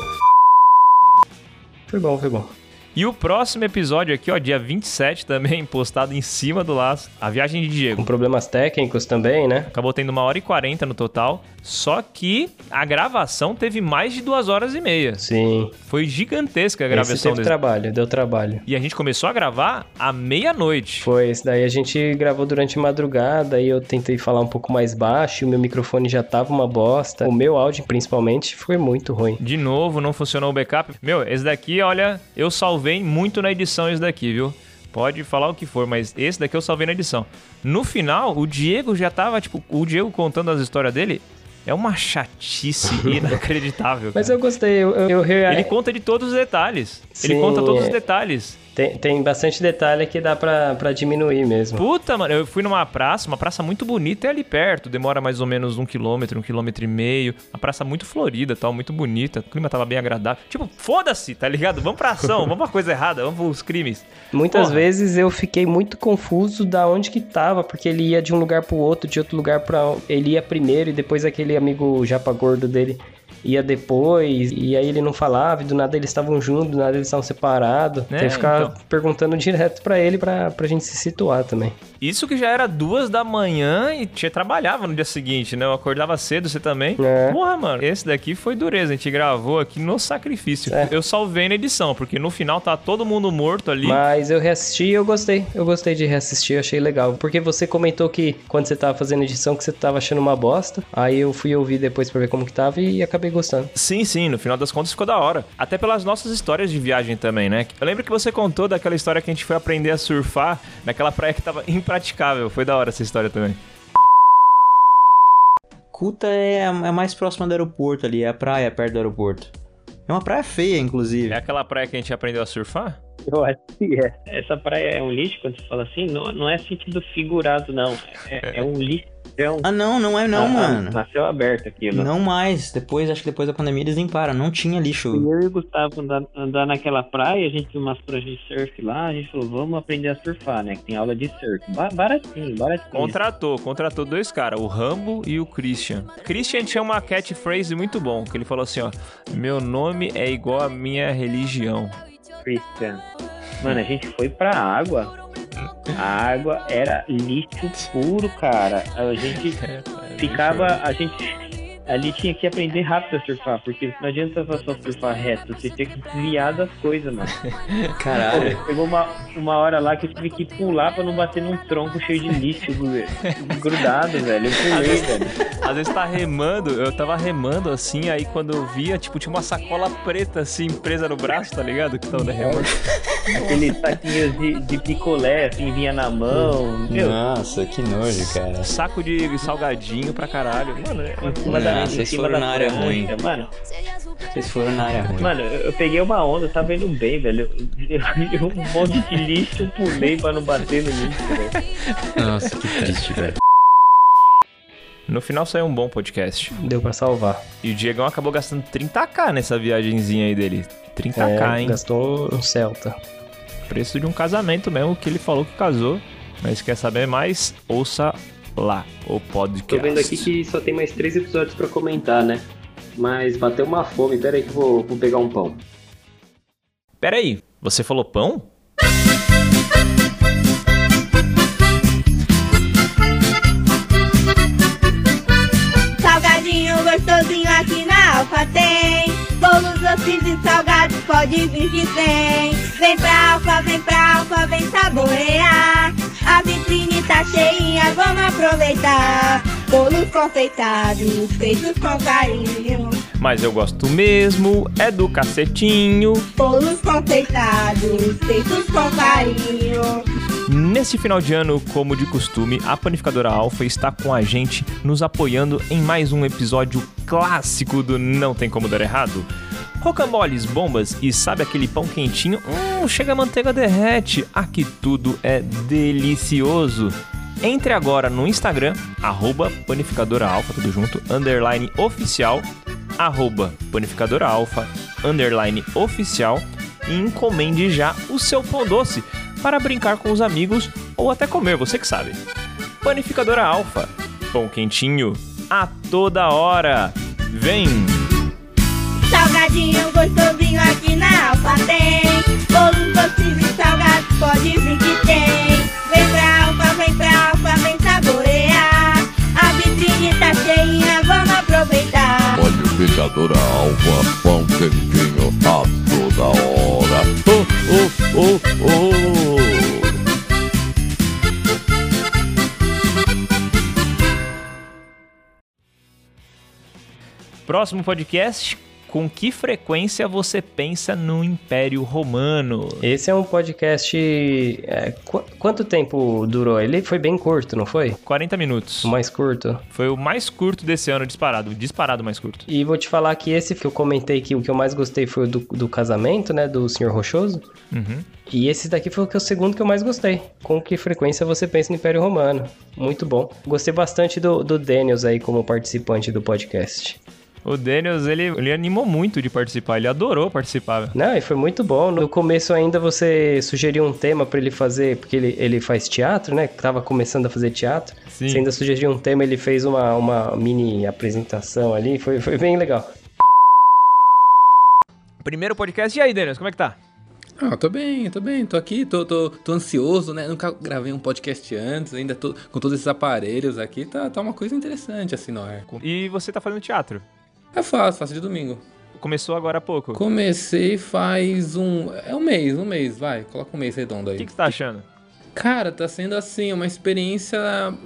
Foi bom, foi bom. E o próximo episódio aqui, ó, dia 27 também, postado em cima do laço. A viagem de Diego. Com problemas técnicos também, né? Acabou tendo uma hora e 40 no total. Só que a gravação teve mais de duas horas e meia. Sim. Foi gigantesca a Esse gravação teve desse. trabalho, deu trabalho. E a gente começou a gravar à meia-noite. Foi, esse daí a gente gravou durante a madrugada e eu tentei falar um pouco mais baixo, o meu microfone já tava uma bosta. O meu áudio, principalmente, foi muito ruim. De novo, não funcionou o backup. Meu, esse daqui, olha, eu salvei muito na edição esse daqui, viu? Pode falar o que for, mas esse daqui eu salvei na edição. No final, o Diego já tava, tipo, o Diego contando as histórias dele. É uma chatice inacreditável. Mas eu gostei, eu, eu, eu Ele conta de todos os detalhes. Ele Sim, conta todos os detalhes. Tem, tem bastante detalhe que dá pra, pra diminuir mesmo. Puta, mano, eu fui numa praça, uma praça muito bonita, é ali perto, demora mais ou menos um quilômetro, um quilômetro e meio. Uma praça muito florida, tal, muito bonita, o clima tava bem agradável. Tipo, foda-se, tá ligado? Vamos pra ação, vamos pra coisa errada, vamos pros crimes. Muitas Porra. vezes eu fiquei muito confuso da onde que tava, porque ele ia de um lugar pro outro, de outro lugar pra. Ele ia primeiro e depois aquele amigo japa gordo dele ia depois, e aí ele não falava, e do nada eles estavam juntos, do nada eles estavam separados. É, Tem que ficar então. perguntando direto pra ele pra, pra gente se situar também. Isso que já era duas da manhã e tinha trabalhava no dia seguinte, né? Eu acordava cedo, você também. É. Porra, mano, esse daqui foi dureza. A gente gravou aqui no sacrifício. É. Eu salvei na edição, porque no final tá todo mundo morto ali. Mas eu reassisti e eu gostei. Eu gostei de reassistir, eu achei legal. Porque você comentou que quando você tava fazendo edição que você tava achando uma bosta. Aí eu fui ouvir depois pra ver como que tava e acabei gostando. Sim, sim, no final das contas ficou da hora. Até pelas nossas histórias de viagem também, né? Eu lembro que você contou daquela história que a gente foi aprender a surfar naquela praia que tava impraticável. Foi da hora essa história também. Kuta é, é mais próxima do aeroporto ali, é a praia perto do aeroporto. É uma praia feia, inclusive. É aquela praia que a gente aprendeu a surfar? Eu acho que é. Essa praia é um lixo, quando você fala assim, não, não é sentido figurado, não. É, é um lixo. Ah, não, não é não, Ah, mano. Nasceu aberto aquilo. Não mais. Depois, acho que depois da pandemia eles limparam. Não tinha lixo. Eu e o Gustavo andar, andar naquela praia, a gente viu umas pranchas de surf lá, a gente falou, vamos aprender a surfar, né? Que tem aula de surf. Ba- baratinho, baratinho. Contratou, contratou dois caras, o Rambo e o Christian. Christian tinha uma catchphrase muito bom, que ele falou assim, ó, meu nome é igual a minha religião. Christian. Mano, a gente foi pra água. A água era lixo puro, cara. A gente ficava. A gente. Ali tinha que aprender rápido a surfar, porque não adianta só surfar reto, você tinha que desviar das coisas, mano. Caralho. Pô, Pegou uma, uma hora lá que eu tive que pular pra não bater num tronco cheio de lixo gru- grudado, velho. Eu pulei, velho. Às vezes tá remando, eu tava remando assim, aí quando eu via, tipo, tinha uma sacola preta assim, presa no braço, tá ligado? Que tava remando. Aqueles saquinhos de, de picolé, assim, vinha na mão. Meu, Nossa, que nojo, cara. Saco de salgadinho pra caralho. Mano, é em cima em vocês foram na área ruim. Mano, Vocês foram na área ruim. mano, eu peguei uma onda, eu tava indo bem, velho. Eu, um monte de lixo, pulei pra não bater no lixo, velho. Nossa, que triste, velho. No final saiu um bom podcast. Deu pra salvar. E o Diegão acabou gastando 30k nessa viagenzinha aí dele. 30k, É, hein? Gastou um Celta. Preço de um casamento mesmo, que ele falou que casou. Mas quer saber mais? Ouça lá o podcast. Tô vendo aqui que só tem mais três episódios pra comentar, né? Mas bateu uma fome, pera aí que eu vou, vou pegar um pão. Pera aí, você falou pão? Salgadinho gostosinho aqui na Alfa tem. Bolos doces e salgados, pode vir que tem. Vem pra Alfa, vem pra Alfa, vem saborear. A vitrine tá cheinha, vamos aproveitar. Bolos confeitados, feitos com carinho. Mas eu gosto mesmo, é do cacetinho. Bolos confeitados, feitos com carinho. Nesse final de ano, como de costume, a Panificadora Alfa está com a gente, nos apoiando em mais um episódio clássico do Não Tem Como Dar Errado. Rocamboles, bombas e sabe aquele pão quentinho? Hum, chega a manteiga derrete. Aqui tudo é delicioso. Entre agora no Instagram, arroba Panificadora Alfa, tudo junto, underline oficial, arroba Panificadora Alfa, underline oficial, e encomende já o seu pão doce para brincar com os amigos ou até comer, você que sabe. Panificadora Alfa, pão quentinho a toda hora. Vem! Salgadinho gostosinho aqui na Alfa tem. Bolos doces e salgados, pode vir que tem. Panificadora Alfa, pão quentinho a toda hora. Oh, oh, oh, oh. Próximo podcast, com que frequência você pensa no Império Romano? Esse é um podcast. é, qu- quanto tempo durou? Ele foi bem curto, não foi? 40 minutos. O mais curto. Foi o mais curto desse ano disparado, disparado mais curto. E vou te falar que esse que eu comentei que o que eu mais gostei foi o do, do casamento, né? Do Senhor Rochoso. Uhum. E esse daqui foi o, que, o segundo que eu mais gostei. Com que frequência você pensa no Império Romano? Muito bom. Gostei bastante do, do Daniels aí como participante do podcast. O Daniels, ele, ele animou muito de participar, ele adorou participar. Não, e foi muito bom. No começo ainda você sugeriu um tema pra ele fazer, porque ele, ele faz teatro, né? Tava começando a fazer teatro. Sim. Você ainda sugeriu um tema, ele fez uma, uma mini apresentação ali. Foi, foi bem legal. Primeiro podcast, e aí, Daniels, como é que tá? Ah, tô bem, tô bem, tô aqui, tô, tô, tô ansioso, né? Nunca gravei um podcast antes, ainda tô com todos esses aparelhos aqui, tá, tá uma coisa interessante assim no ar. E você tá fazendo teatro? É fácil, faço de domingo. Começou agora há pouco. Comecei faz um. É um mês, um mês, vai, coloca um mês redondo aí. O que, que você tá achando? Cara, tá sendo assim, uma experiência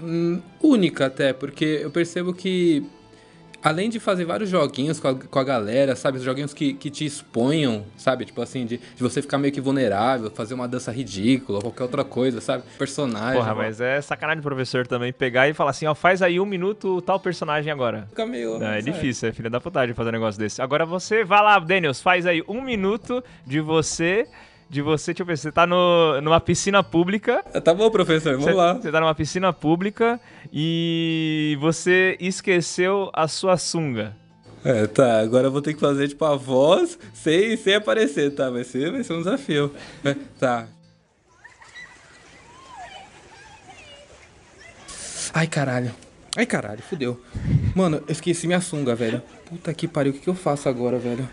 hum, única até, porque eu percebo que além de fazer vários joguinhos com a, com a galera, sabe? Joguinhos que, que te exponham, sabe? Tipo assim, de, de você ficar meio que vulnerável, fazer uma dança ridícula, qualquer outra coisa, sabe? Personagem. Porra, mas é sacanagem do professor também pegar e falar assim, ó, faz aí um minuto tal personagem agora. Fica meio. Não, é sabe? difícil, é filha da putagem fazer um negócio desse. Agora você, vai lá, Daniels, faz aí um minuto de você, de você, deixa eu ver, você tá no, numa piscina pública. Tá bom, professor, vamos Você- lá. Você tá numa piscina pública e você esqueceu a sua sunga. É, tá, agora eu vou ter que fazer, tipo, a voz sem, sem aparecer, tá? Vai ser, vai ser um desafio. É, tá. Ai, caralho. Ai, caralho, fudeu. Mano, eu esqueci minha sunga, velho. Puta que pariu, o que, que eu faço agora, velho?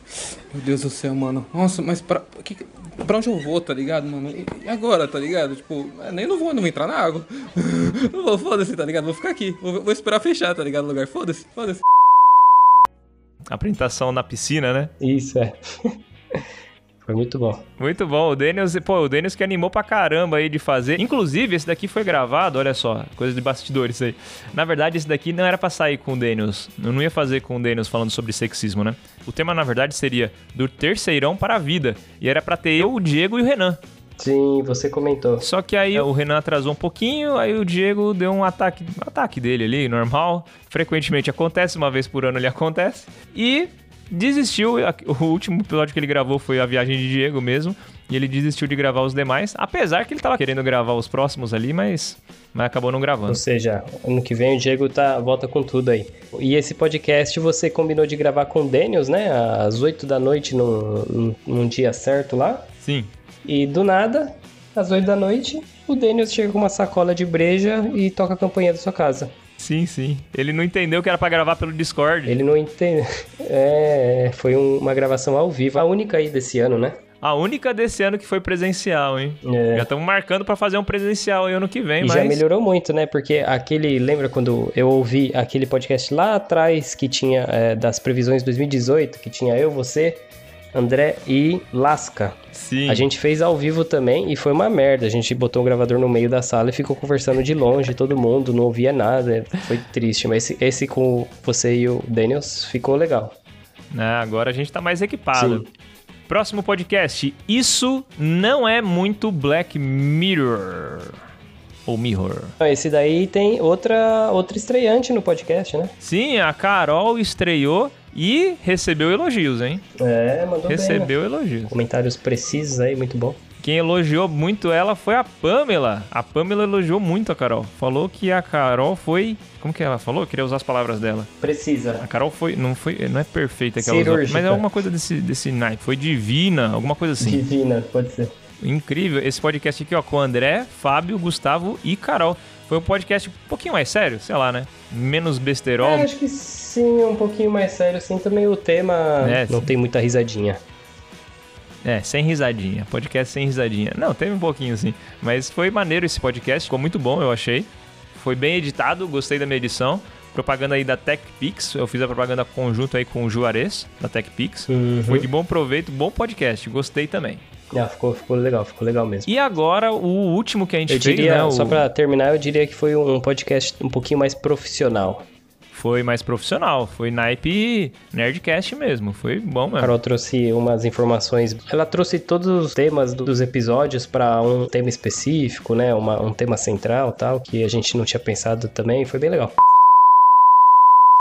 Meu Deus do céu, mano. Nossa, mas pra, que, que- pra onde eu vou, tá ligado, mano? E agora, tá ligado? Tipo, nem não vou, não vou entrar na água. Não vou, foda-se, tá ligado? Vou ficar aqui. Vou, vou esperar fechar, tá ligado? O lugar. Foda-se, foda-se. Apresentação na piscina, né? Isso, é. Foi muito bom. Muito bom. O Daniels, pô, o Daniels que animou pra caramba aí de fazer. Inclusive, esse daqui foi gravado, olha só, coisa de bastidores aí. Na verdade, esse daqui não era pra sair com o Daniels. Eu não ia fazer com o Daniels falando sobre sexismo, né? O tema, na verdade, seria do terceirão para a vida. E era pra ter eu, o Diego e o Renan. Sim, você comentou. Só que aí o Renan atrasou um pouquinho, aí o Diego deu um ataque, um ataque dele ali, normal. Frequentemente acontece, uma vez por ano ele acontece. E desistiu. O último episódio que ele gravou foi a viagem de Diego mesmo. E ele desistiu de gravar os demais. Apesar que ele tava querendo gravar os próximos ali, mas, mas acabou não gravando. Ou seja, ano que vem o Diego tá, volta com tudo aí. E esse podcast você combinou de gravar com o Daniels, né? Às 8 da noite, num, num- num dia certo lá. Sim. E do nada, às 8 da noite, o Daniels chega com uma sacola de breja e toca a campanha da sua casa. Sim, sim. Ele não entendeu que era pra gravar pelo Discord. Ele não entendeu. É, foi um- uma gravação ao vivo. A única aí desse ano, né? A única desse ano que foi presencial, hein? É. Já estamos marcando pra fazer um presencial aí ano que vem, E mas... já melhorou muito, né? Porque aquele. Lembra quando eu ouvi aquele podcast lá atrás que tinha é, das previsões 2018, que tinha eu, você, André e Lasca. Sim. A gente fez ao vivo também e foi uma merda. A gente botou o gravador no meio da sala e ficou conversando de longe, todo mundo, não ouvia nada. Foi triste. Mas esse, esse com você e o Daniels ficou legal. né, agora a gente tá mais equipado. Sim. Próximo podcast. Isso não é muito Black Mirror. Ou Mirror. Esse daí tem outra, outra estreante no podcast, né? Sim, a Carol estreou e recebeu elogios, hein? É, mandou bem, Recebeu né? elogios. Comentários precisos aí, muito bom. Quem elogiou muito ela foi a Pamela. A Pamela elogiou muito a Carol. Falou que a Carol foi. Como que ela falou? Eu queria usar as palavras dela. Precisa. A Carol foi. Não, foi, não é perfeita que ela usou, Cirúrgica. mas é alguma coisa desse, desse naipe. Foi divina, alguma coisa assim. Divina, pode ser. Incrível. Esse podcast aqui, ó, com o André, Fábio, Gustavo e Carol. Foi um podcast um pouquinho mais sério, sei lá, né? Menos besterol. É, acho que sim, um pouquinho mais sério, assim, também o tema É, não sim. tem muita risadinha. É, sem risadinha. Podcast sem risadinha. Não, teve um pouquinho sim. Mas foi maneiro esse podcast, ficou muito bom, eu achei. Foi bem editado, gostei da minha edição. Propaganda aí da TechPix, eu fiz a propaganda conjunto aí com o Juarez, da TechPix. Uhum. Foi de bom proveito, bom podcast, gostei também. Ah, ficou, ficou legal, ficou legal mesmo. E agora, o último que a gente Eu fez, diria, né? o- só pra terminar, eu diria que foi um podcast um pouquinho mais profissional. foi mais profissional. Foi naipe Nerdcast mesmo. Foi bom A mesmo. Carol trouxe umas informações. Ela trouxe todos os temas do- dos episódios para um tema específico, né? Uma- um tema central tal, que a gente não tinha pensado também. Foi bem legal.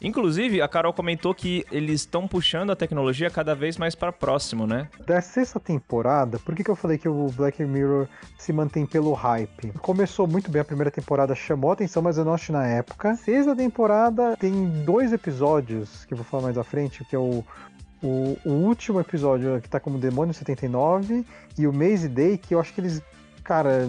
Inclusive, a Carol comentou que eles estão puxando a tecnologia cada vez mais para próximo, né? Da sexta temporada, por que, que eu falei que o Black Mirror se mantém pelo hype? Começou muito bem a primeira temporada, chamou atenção, mas eu não assisti na época. Sexta temporada tem dois episódios que eu vou falar mais à frente, que é o, o, o último episódio que tá como Demônio 79 e o Maze Day, que eu acho que eles, cara,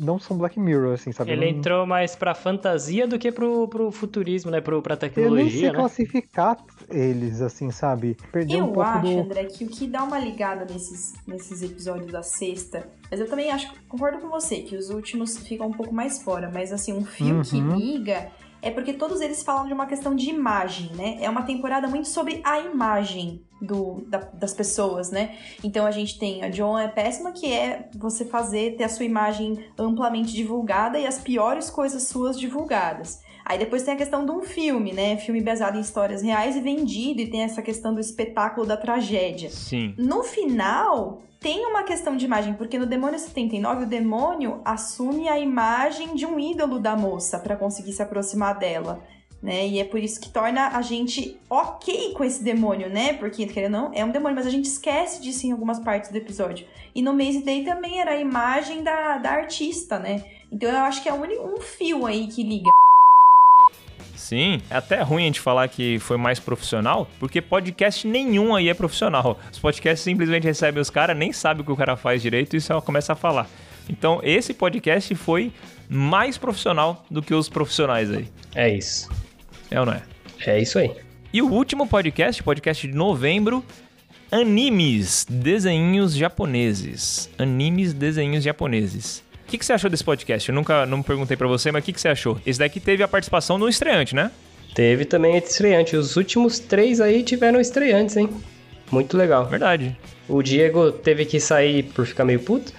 não são Black Mirror, assim, sabe? Ele Não- entrou mais pra fantasia do que pro, pro futurismo, né? Pro, pra Eu nem sei tecnologia, né? classificar eles, assim, sabe? Perdeu Eu um pouco acho, do. André, que o que dá uma ligada nesses, nesses episódios da sexta, mas eu também acho, concordo com você, que os últimos ficam um pouco mais fora, mas assim, um fio que Uhum. liga é porque todos eles falam de uma questão de imagem, né? É uma temporada muito sobre a imagem do, da- das pessoas, né? Então a gente tem a John é péssima, que é você fazer, ter a sua imagem amplamente divulgada e as piores coisas suas divulgadas. Aí depois tem a questão de um filme, né? Filme baseado em histórias reais e vendido, e tem essa questão do espetáculo da tragédia. Sim. No final, tem uma questão de imagem, porque no Demônio 79, o demônio assume a imagem de um ídolo da moça para conseguir se aproximar dela. Né? E é por isso que torna a gente ok com esse demônio, né? Porque, querendo ou não, é um demônio, mas a gente esquece disso em algumas partes do episódio. E no Maze Day também era a imagem da, da artista, né? Então eu acho que é único- um fio aí que liga. Sim, é até ruim a gente falar que foi mais profissional, porque podcast nenhum aí é profissional. Os podcasts simplesmente recebem os caras, nem sabem o que o cara faz direito e só começa a falar. Então, esse podcast foi mais profissional do que os profissionais aí. É isso. É ou não é? É isso aí. E o último podcast, podcast de novembro, animes, desenhinhos japoneses. Animes, desenhinhos japoneses. O que, que você achou desse podcast? Eu nunca não perguntei pra você, mas o que, que você achou? Esse daqui teve a participação do estreante, né? Teve também estreante. Os últimos três aí tiveram estreantes, hein? Muito legal. Verdade. O Diego teve que sair por ficar meio puto.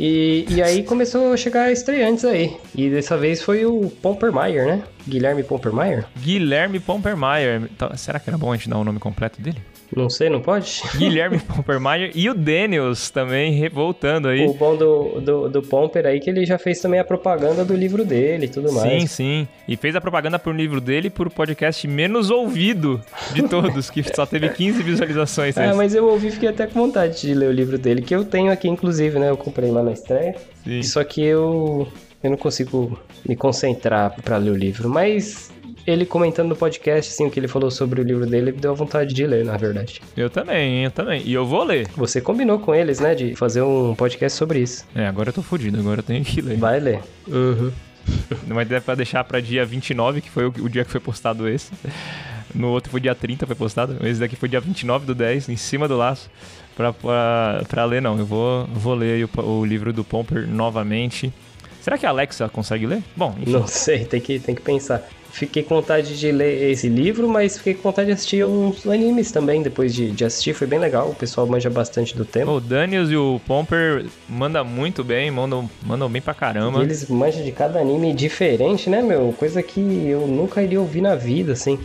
E, e aí começou a chegar estreantes aí. E dessa vez foi o Pompermeyer, né? Guilherme Pompermeyer? Guilherme Pompermeyer. Tá, Será que era bom a gente dar o nome completo dele? Não sei, não pode? Guilherme Pompermeyer e o Daniels também revoltando aí. O bom do, do, do Pomper aí que ele já fez também a propaganda do livro dele e tudo mais. Sim, sim. E fez a propaganda pro livro dele por podcast menos ouvido de todos, que só teve 15 visualizações. Ah, mas eu ouvi e fiquei até com vontade de ler o livro dele, que eu tenho aqui, inclusive, né? Eu comprei lá na estreia. Sim. Só que eu, eu não consigo me concentrar pra ler o livro. Mas ele comentando no podcast, assim, o que ele falou sobre o livro dele, me deu vontade de ler, na verdade. Eu também, eu também. E eu vou ler. Você combinou com eles, né? De fazer um podcast sobre isso. É, agora eu tô fudido, agora eu tenho que ler. Vai ler. Uhum. Mas deve pra deixar pra dia 29, que foi o, dia que foi postado esse. No outro foi dia 30, foi postado. Esse daqui foi dia 29 do 10, em cima do laço. Pra, pra, pra ler, não. Eu vou, vou ler aí o, o livro do Pomper novamente. Será que a Alexa consegue ler? Bom, enfim. Não sei, tem que, tem que pensar. Fiquei com vontade de ler esse livro, mas fiquei com vontade de assistir uns animes também depois de, de assistir. Foi bem legal, o pessoal manja bastante do tema. O Daniels e o Pomper mandam muito bem, mandam, mandam bem pra caramba. E eles manjam de cada anime diferente, né, meu? Coisa que eu nunca iria ouvir na vida, assim.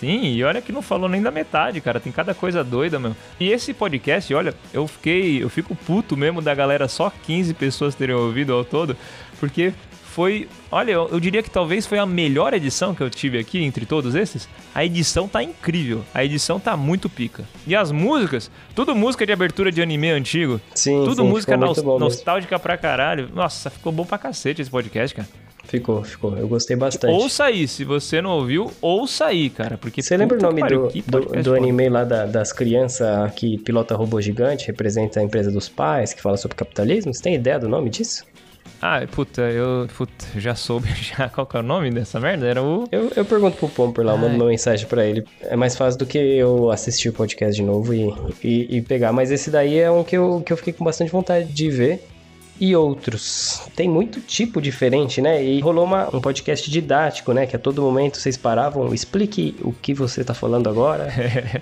Sim, e olha que não falou nem da metade, cara. Tem cada coisa doida, meu. E esse podcast, olha, eu fiquei. Eu fico puto mesmo da galera só 15 pessoas terem ouvido ao todo, porque foi. Olha, eu, eu diria que talvez foi a melhor edição que eu tive aqui entre todos esses. A edição tá incrível. A edição tá muito pica. E as músicas, tudo música de abertura de anime antigo. Sim, Tudo sim, música ficou muito nos- bom mesmo. nostálgica pra caralho. Nossa, ficou bom pra cacete esse podcast, cara. Ficou, ficou. Eu gostei bastante. Ouça aí, se você não ouviu, ouça aí, cara. Porque Você lembra o nome do, do, do anime lá da- das crianças que pilota robô gigante, representa a empresa dos pais, que fala sobre capitalismo? Você tem ideia do nome disso? Ah, puta, eu puta, já soube já qual que é o nome dessa merda? Era o. Eu, eu pergunto pro Pomper lá, eu mando uma mensagem pra ele. É mais fácil do que eu assistir o podcast de novo e, e, e pegar. Mas esse daí é um que eu, que eu fiquei com bastante vontade de ver. E outros. Tem muito tipo diferente, né? E rolou uma, um podcast didático, né? Que a todo momento vocês paravam, explique o que você tá falando agora.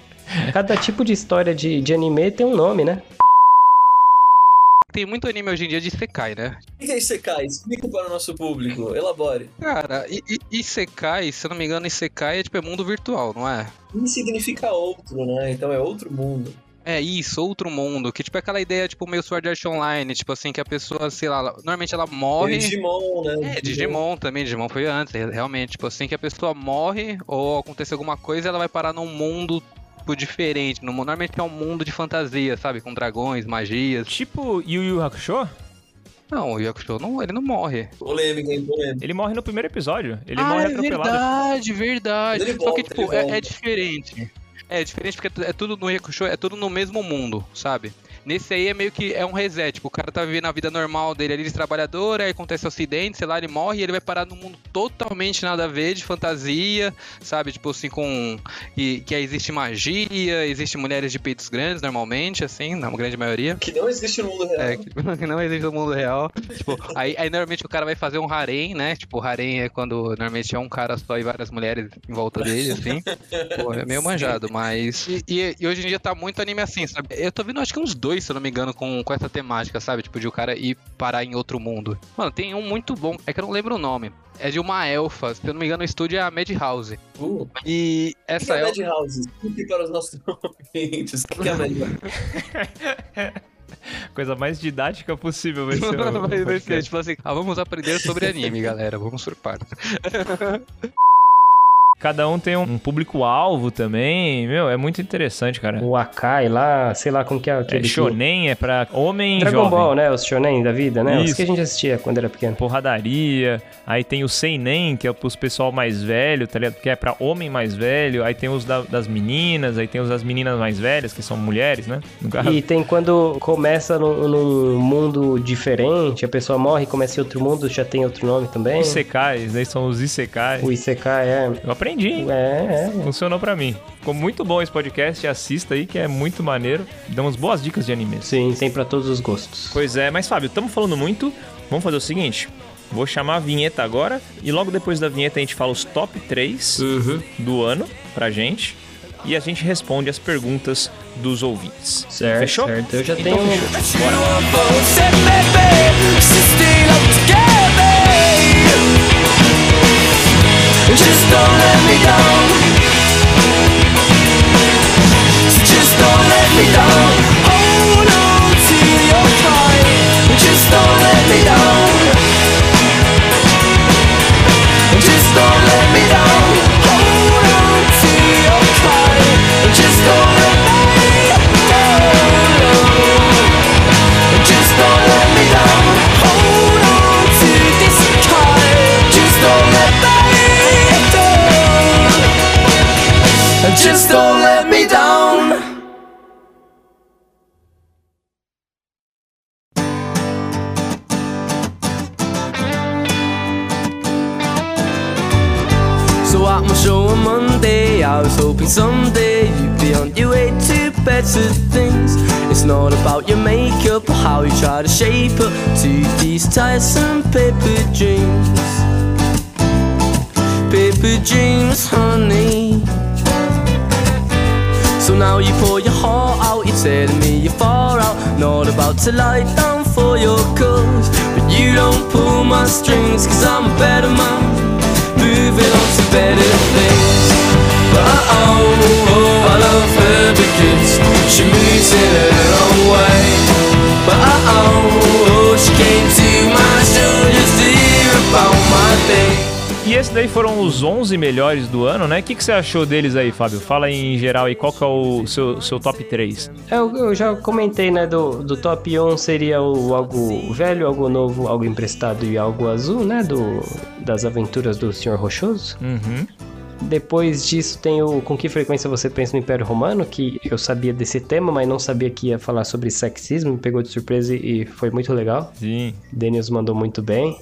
Cada tipo de história de, de anime tem um nome, né? Tem muito anime hoje em dia de Isekai, né? O que é Isekai? Explica para o nosso público, elabore. Cara, i- i- Isekai, se eu não me engano, Isekai é tipo é mundo virtual, não é? E significa outro, né? Então é outro mundo. É isso, outro mundo, que tipo é aquela ideia, tipo, meio Sword Art Online, tipo assim, que a pessoa, sei lá, normalmente ela morre. É Digimon, né? É, Digimon também, Digimon foi antes, re- realmente, tipo assim, que a pessoa morre ou acontece alguma coisa, ela vai parar num mundo tipo, diferente, mundo, normalmente é um mundo de fantasia, sabe, com dragões, magias. Tipo Yu Yu Hakusho? Não, o Yakusho não, ele não morre. Polêmica, hein? Polêmica. Ele morre no primeiro episódio. Ele ah, morre é atropelado. verdade, verdade. Ele Só volta, que, tipo, é, é diferente. É diferente porque é é tudo no Yakusho, é tudo no mesmo mundo, sabe? Nesse aí é meio que é um reset. Tipo, o cara tá vivendo a vida normal dele ali de trabalhador, aí acontece um acidente, sei lá, ele morre e ele vai parar num mundo totalmente nada a ver, de fantasia, sabe? Tipo assim, com. Que, que aí existe magia, existe mulheres de peitos grandes, normalmente, assim, na grande maioria. Que não existe no mundo real. É, que que não existe no mundo real. Tipo, aí, aí normalmente o cara vai fazer um harém, né? Tipo, harém é quando normalmente é um cara só e várias mulheres em volta dele, assim. Pô, é meio manjado, mas. E, e- e hoje em dia tá muito anime assim, sabe? Eu tô vendo acho que uns dois, se eu não me engano, com, com essa temática, sabe? Tipo, de o cara ir parar em outro mundo. Mano, tem um muito bom, é que eu não lembro o nome. É de uma elfa, se eu não me engano, o estúdio é a Madhouse. Uh, E o que essa é elfa. Madhouse? Explique para os nossos ouvintes. O que é Madhouse? Coisa mais didática possível vai ser. Vai- ser, tipo assim, ah, vamos aprender sobre anime, galera. Vamos partes. Cada um tem um público-alvo também. Meu, é muito interessante, cara. O Akai lá, sei lá como que é É, aquele. que- shonen é pra homem Dragon jovem. Ball, né? Os shonen da vida, né? Os Isso. que a gente assistia quando era pequeno. Porradaria. Aí tem o seinen, que é pros pessoal mais velho, tá ligado? Que é pra homem mais velho. Aí tem os da- das meninas. Aí tem os das meninas mais velhas, que são mulheres, né? E tem quando começa num, num mundo diferente, a pessoa morre e começa em outro mundo, já tem outro nome também. Isekais, aí são os Isekais. O Isekai é. Eu aprendi, hein? É, é. Funcionou pra mim. Ficou muito bom esse podcast. Assista aí, que é muito maneiro. Damos boas dicas de animes. Sim, tem pra todos os gostos. Pois é, mas Fábio, estamos falando muito. Vamos fazer o seguinte. Vou chamar a vinheta agora e logo depois da vinheta a gente fala os top 3 do ano pra gente e a gente responde as perguntas dos ouvintes. Certo, Fechou? certo. Eu já Então tenho. Bora. Just don't let me down. To lie down for your cause. But you don't pull my strings, cause I'm a better man. Moving on to better things. But oh, oh, I love her because she moves in her E esses daí foram os 11 melhores do ano, né? O que, que você achou deles aí, Fábio? Fala aí em geral aí, qual que é o seu, seu top 3? É, Eu, eu já comentei, né, do, do top 1 seria o algo velho, algo novo, algo emprestado e algo azul, né, do, das aventuras do Sr. Rochoso. Uhum. Depois disso tem o Com Que Frequência Você Pensa no Império Romano, que eu sabia desse tema, mas não sabia que ia falar sobre sexismo, me pegou de surpresa e foi muito legal. Sim. Daniels mandou muito bem.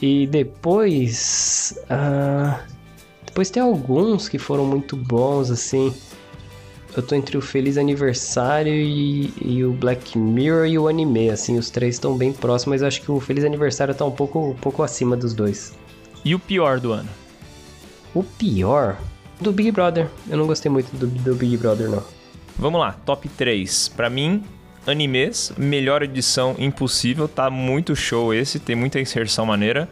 E depois. ah, depois tem alguns que foram muito bons, assim. Eu tô entre o Feliz Aniversário e, e o Black Mirror e o anime, assim, os três estão bem próximos, mas eu acho que o Feliz Aniversário tá um pouco, um pouco acima dos dois. E o pior do ano? O pior? Do Big Brother. Eu não gostei muito do, do Big Brother, não. Vamos lá, top 3. Pra mim, animes, melhor edição impossível. Tá muito show esse, tem muita inserção maneira.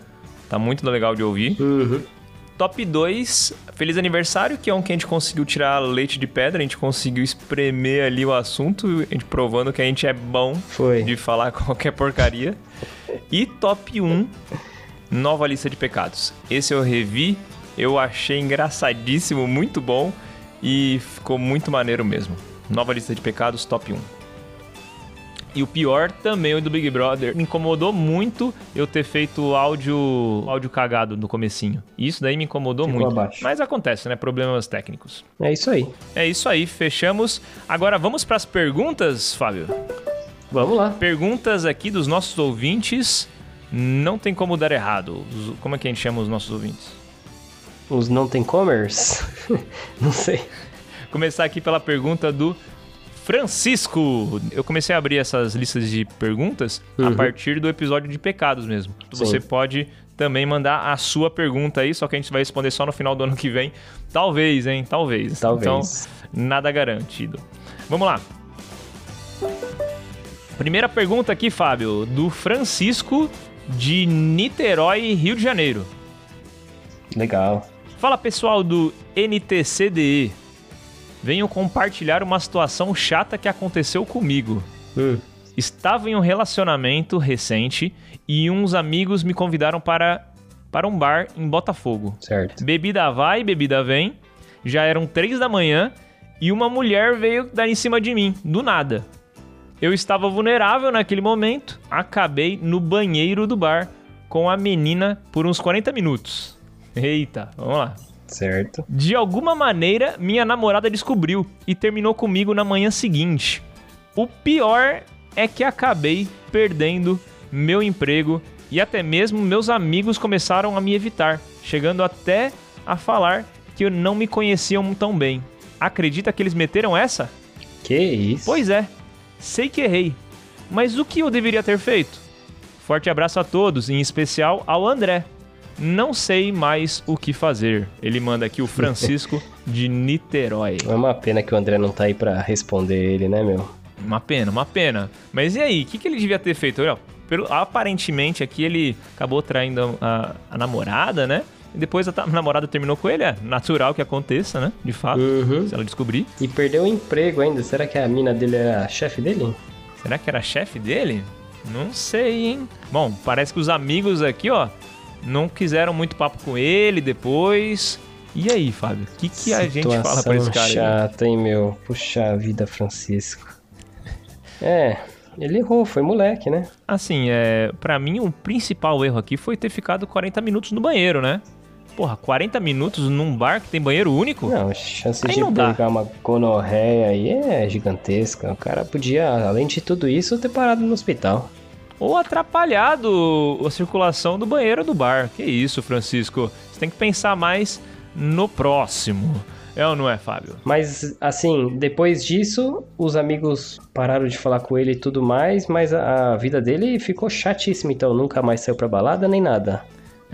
Tá muito legal de ouvir. Top 2, Feliz Aniversário, que é um que a gente conseguiu tirar leite de pedra, a gente conseguiu espremer ali o assunto, a gente provando que a gente é bom de falar qualquer porcaria. E top 1, Nova Lista de Pecados. Esse eu revi, eu achei engraçadíssimo, muito bom e ficou muito maneiro mesmo. Nova Lista de Pecados, top 1. E o pior também o do Big Brother. Me incomodou muito eu ter feito áudio, áudio cagado no comecinho. Isso daí me incomodou Ficou muito. abaixo. Mas acontece, né? Problemas técnicos. É isso aí. É isso aí, fechamos. Agora vamos para as perguntas, Fábio. Vamos lá. Perguntas aqui dos nossos ouvintes. Não tem como dar errado. Como é que a gente chama os nossos ouvintes? Os não tem commerce? não sei. Começar aqui pela pergunta do Francisco. Eu comecei a abrir essas listas de perguntas a Uhum. partir do episódio de pecados mesmo. Você Sim. pode também mandar a sua pergunta aí, só que a gente vai responder só no final do ano que vem. Talvez, hein? Talvez. Talvez. Então, nada garantido. Vamos lá. Primeira pergunta aqui, Fábio, do Francisco de Niterói, Rio de Janeiro. Legal. Fala pessoal do NTCDE. Venho compartilhar uma situação chata que aconteceu comigo. Estava em um relacionamento recente e uns amigos me convidaram para, para um bar em Botafogo. Certo. Bebida vai, bebida vem. Já eram três da manhã e uma mulher veio dar em cima de mim, do nada. Eu estava vulnerável naquele momento, acabei no banheiro do bar com a menina por uns 40 minutos. Eita, vamos lá. Certo. De alguma maneira, minha namorada descobriu e terminou comigo na manhã seguinte. O pior é que acabei perdendo meu emprego e até mesmo meus amigos começaram a me evitar, chegando até a falar que eu não me conheciam tão bem. Acredita que eles meteram essa? Que isso? Pois é, sei que errei. Mas o que eu deveria ter feito? Forte abraço a todos, em especial ao André. Não sei mais o que fazer. Ele manda aqui o Francisco de Niterói. É uma pena que o André não tá aí pra responder ele, né, meu? Uma pena, uma pena. Mas e aí, o que, que ele devia ter feito? Olha, pelo- aparentemente aqui ele acabou traindo a, a namorada, né? E depois a, a namorada terminou com ele, é natural que aconteça, né? De fato, se ela descobrir. E perdeu o emprego ainda. Será que a mina dele era a chefe dele? Será que era chefe dele? Não sei, hein? Bom, parece que os amigos aqui, ó, não quiseram muito papo com ele depois. E aí, Fábio? O que, que a gente fala pra esse cara aí? chata, hein, meu? Puxa vida, Francisco. É, ele errou, foi moleque, né? Assim, é, para mim o principal erro aqui foi ter ficado 40 minutos no banheiro, né? Porra, 40 minutos num bar que tem banheiro único? Não, a chance Aí de não dá. pegar uma gonorreia aí é gigantesca. O cara podia, além de tudo isso, ter parado no hospital. Ou atrapalhado a circulação do banheiro do bar. Que isso, Francisco? Você tem que pensar mais no próximo. É ou não é, Fábio? Mas, assim, depois disso, os amigos pararam de falar com ele e tudo mais, mas a, a vida dele ficou chatíssima, então nunca mais saiu pra balada nem nada.